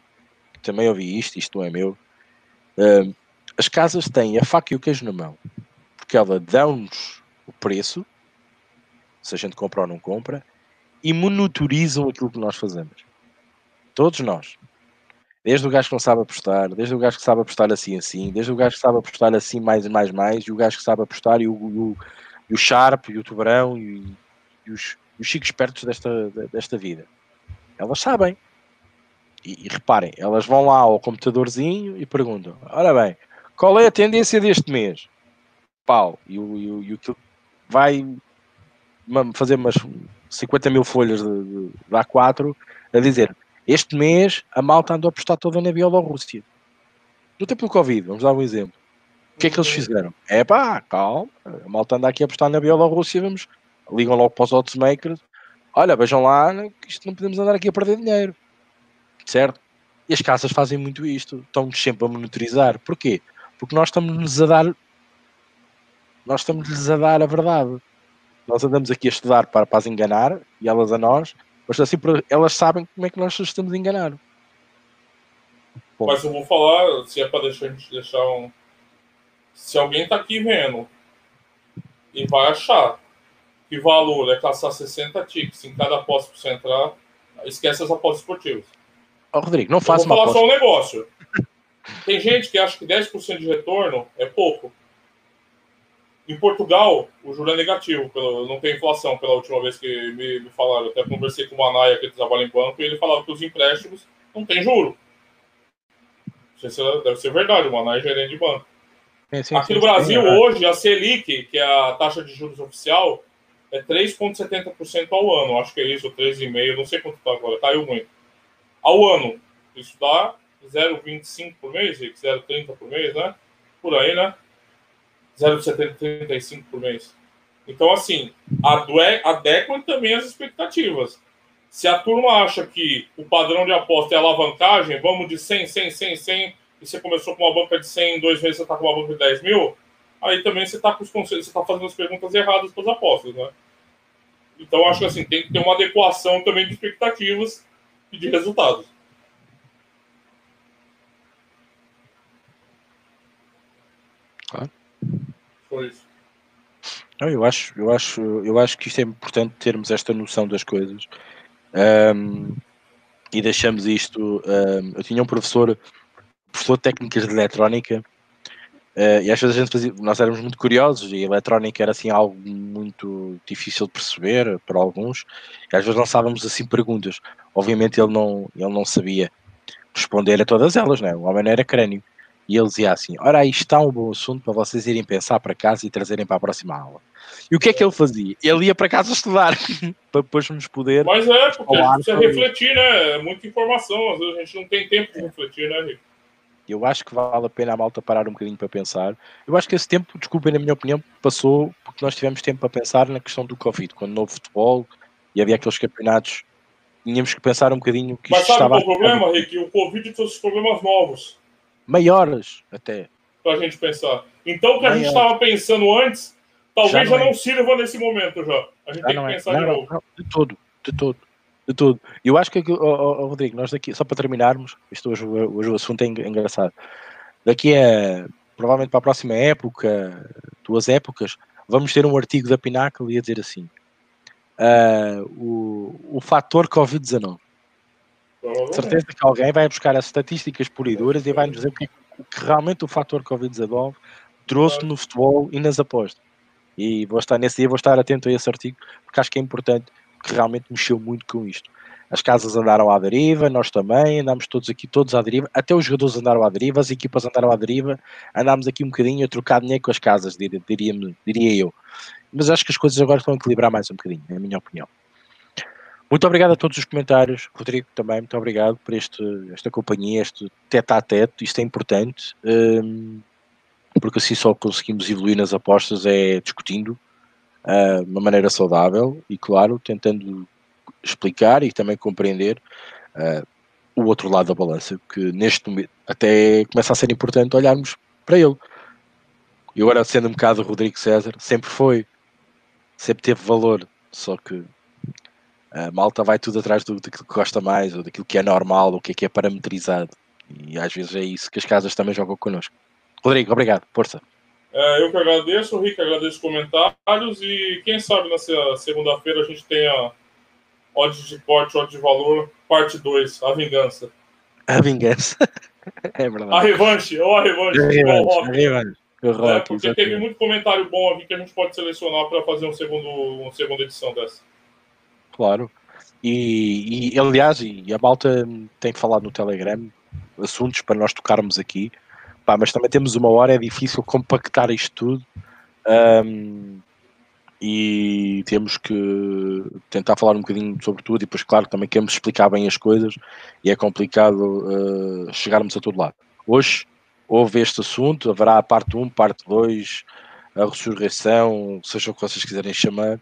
também ouvi isto, isto não é meu, uh, as casas têm a faca e o queijo na mão, porque ela dão-nos o preço, se a gente compra ou não compra, e monitorizam aquilo que nós fazemos. Todos nós. Desde o gajo que não sabe apostar, desde o gajo que sabe apostar assim assim, desde o gajo que sabe apostar assim mais mais mais, e o gajo que sabe apostar e o, o, e o Sharp e o Tubarão e, e os, os chicos espertos desta, desta vida. Elas sabem. E, e, reparem, elas vão lá ao computadorzinho e perguntam: ora bem, qual é a tendência deste mês? Pau, e o, e que vai fazer umas 50 mil folhas de, de, de A4 a dizer este mês a malta andou a apostar toda na Bielorrússia. No tempo do Covid, vamos dar um exemplo. O que é que eles fizeram? É pá, calma, a malta anda aqui a apostar na Bielorrússia, vamos, ligam logo para os oddsmakers. Olha, vejam lá, que isto não podemos andar aqui a perder dinheiro. Certo? E as casas fazem muito isto, estão-nos sempre a monitorizar. Porquê? Porque nós estamos-lhes a dar nós estamos-lhes a dar a verdade. Nós andamos aqui a estudar para, para as enganar e elas a nós, mas assim, elas sabem como é que nós estamos a enganar. Bom. Mas eu vou falar, se é para deixar, a gente deixar um. Se alguém está aqui vendo e vai achar que valor é caçar 60 ticks em cada aposta para você entrar, esquece as apostas esportivas. Ô, Rodrigo, não faça uma Vou falar só um negócio. Tem gente que acha que 10% de retorno é pouco. Em Portugal, o juro é negativo, pelo, não tem inflação, pela última vez que me, me falaram. até conversei com o Manaia, que trabalha em banco, e ele falava que os empréstimos não tem juro. Não sei se deve ser verdade, o Manaia é gerente de banco. É, sim, Aqui sim, no Brasil, sim, é. hoje, a Selic, que é a taxa de juros oficial, é 3,70% ao ano. Acho que é isso, 3,5%, não sei quanto está agora, caiu muito. Ao ano. Isso dá 0,25 por mês, 0,30 por mês, né? Por aí, né? 0,75 por mês. Então, assim, adequam também as expectativas. Se a turma acha que o padrão de aposta é alavancagem, vamos de 100, 100, 100, 100, e você começou com uma banca de 100, em dois meses você está com uma banca de 10 mil, aí também você está com os conselhos, você está fazendo as perguntas erradas para as apostas, né? Então, acho que assim, tem que ter uma adequação também de expectativas e de resultados. Claro. Foi isso. Não, eu acho, eu acho, eu acho que isto é importante termos esta noção das coisas. Um, e deixamos isto. Um, eu tinha um professor, professor de técnicas de eletrónica, uh, e às vezes a gente fazia, nós éramos muito curiosos, e a eletrónica era assim algo muito difícil de perceber para alguns, e às vezes lançávamos assim perguntas. Obviamente ele não, ele não sabia responder a todas elas, né? o homem não era crânio. E ele dizia assim: Ora, aí está um bom assunto para vocês irem pensar para casa e trazerem para a próxima aula. E o que é que ele fazia? Ele ia para casa estudar, para depois nos poder. Mas é, porque a gente precisa refletir, né? É muita informação, às vezes a gente não tem tempo de refletir, né, Rico? Eu acho que vale a pena a malta parar um bocadinho para pensar. Eu acho que esse tempo, desculpem, na minha opinião, passou porque nós tivemos tempo para pensar na questão do Covid, quando não houve futebol e havia aqueles campeonatos. Tínhamos que pensar um bocadinho que Mas sabe estava qual o problema, Rick? O Covid trouxe problemas novos maiores até. Para a gente pensar. Então, o que a gente estava pensando antes, talvez já não, já não é. sirva nesse momento já. A gente já tem que é. pensar não, de novo. Não, de todo, de todo. De tudo. Eu acho que, oh, oh, Rodrigo, nós daqui, só para terminarmos, isto hoje, hoje o assunto é engraçado. Daqui a, provavelmente para a próxima época, duas épocas, vamos ter um artigo da Pinnacle e a dizer assim: uh, o, o fator Covid-19 certeza que alguém vai buscar as estatísticas puriduras e vai nos dizer o que, o que realmente o fator Covid-19 trouxe no futebol e nas apostas. E vou estar nesse dia, vou estar atento a esse artigo, porque acho que é importante, que realmente mexeu muito com isto. As casas andaram à deriva, nós também, andámos todos aqui, todos à deriva, até os jogadores andaram à deriva, as equipas andaram à deriva, andámos aqui um bocadinho a trocar dinheiro com as casas, diria, diria, diria eu. Mas acho que as coisas agora estão a equilibrar mais um bocadinho, é a minha opinião. Muito obrigado a todos os comentários. Rodrigo, também, muito obrigado por este, esta companhia, este tete a tete. Isto é importante, um, porque assim só conseguimos evoluir nas apostas é discutindo uh, de uma maneira saudável e, claro, tentando explicar e também compreender uh, o outro lado da balança, que neste momento até começa a ser importante olharmos para ele. E agora, sendo um bocado Rodrigo César, sempre foi, sempre teve valor, só que a malta vai tudo atrás do, daquilo que gosta mais, ou daquilo que é normal, ou que é que é parametrizado. E às vezes é isso que as casas também jogam connosco. Rodrigo, obrigado, força. É, eu que agradeço, o Rick agradeço os comentários e quem sabe nessa segunda-feira a gente tenha odds de corte, odds de valor, parte 2, a vingança. A vingança. é verdade. A revanche, ou a revanche. A revanche, a revanche. O rock, é, porque exatamente. teve muito comentário bom aqui que a gente pode selecionar para fazer um segundo, uma segunda edição dessa claro. E, e aliás, e a malta tem falado no Telegram assuntos para nós tocarmos aqui, Pá, mas também temos uma hora, é difícil compactar isto tudo. Um, e temos que tentar falar um bocadinho sobre tudo e depois claro também queremos explicar bem as coisas e é complicado uh, chegarmos a todo lado. Hoje houve este assunto, haverá a parte 1, parte 2, a ressurreição, seja o que vocês quiserem chamar,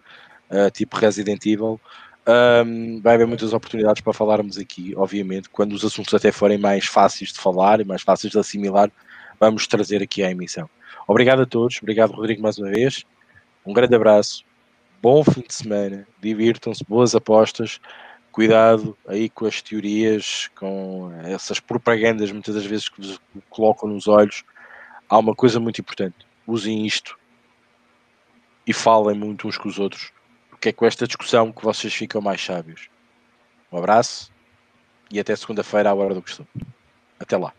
uh, tipo Resident Evil. Um, vai haver muitas oportunidades para falarmos aqui, obviamente, quando os assuntos até forem mais fáceis de falar e mais fáceis de assimilar, vamos trazer aqui à emissão. Obrigado a todos, obrigado Rodrigo mais uma vez, um grande abraço, bom fim de semana, divirtam-se, boas apostas, cuidado aí com as teorias, com essas propagandas muitas das vezes que vos colocam nos olhos. Há uma coisa muito importante, usem isto e falem muito uns com os outros que é com esta discussão que vocês ficam mais sábios. Um abraço e até segunda-feira à hora do costume. Até lá.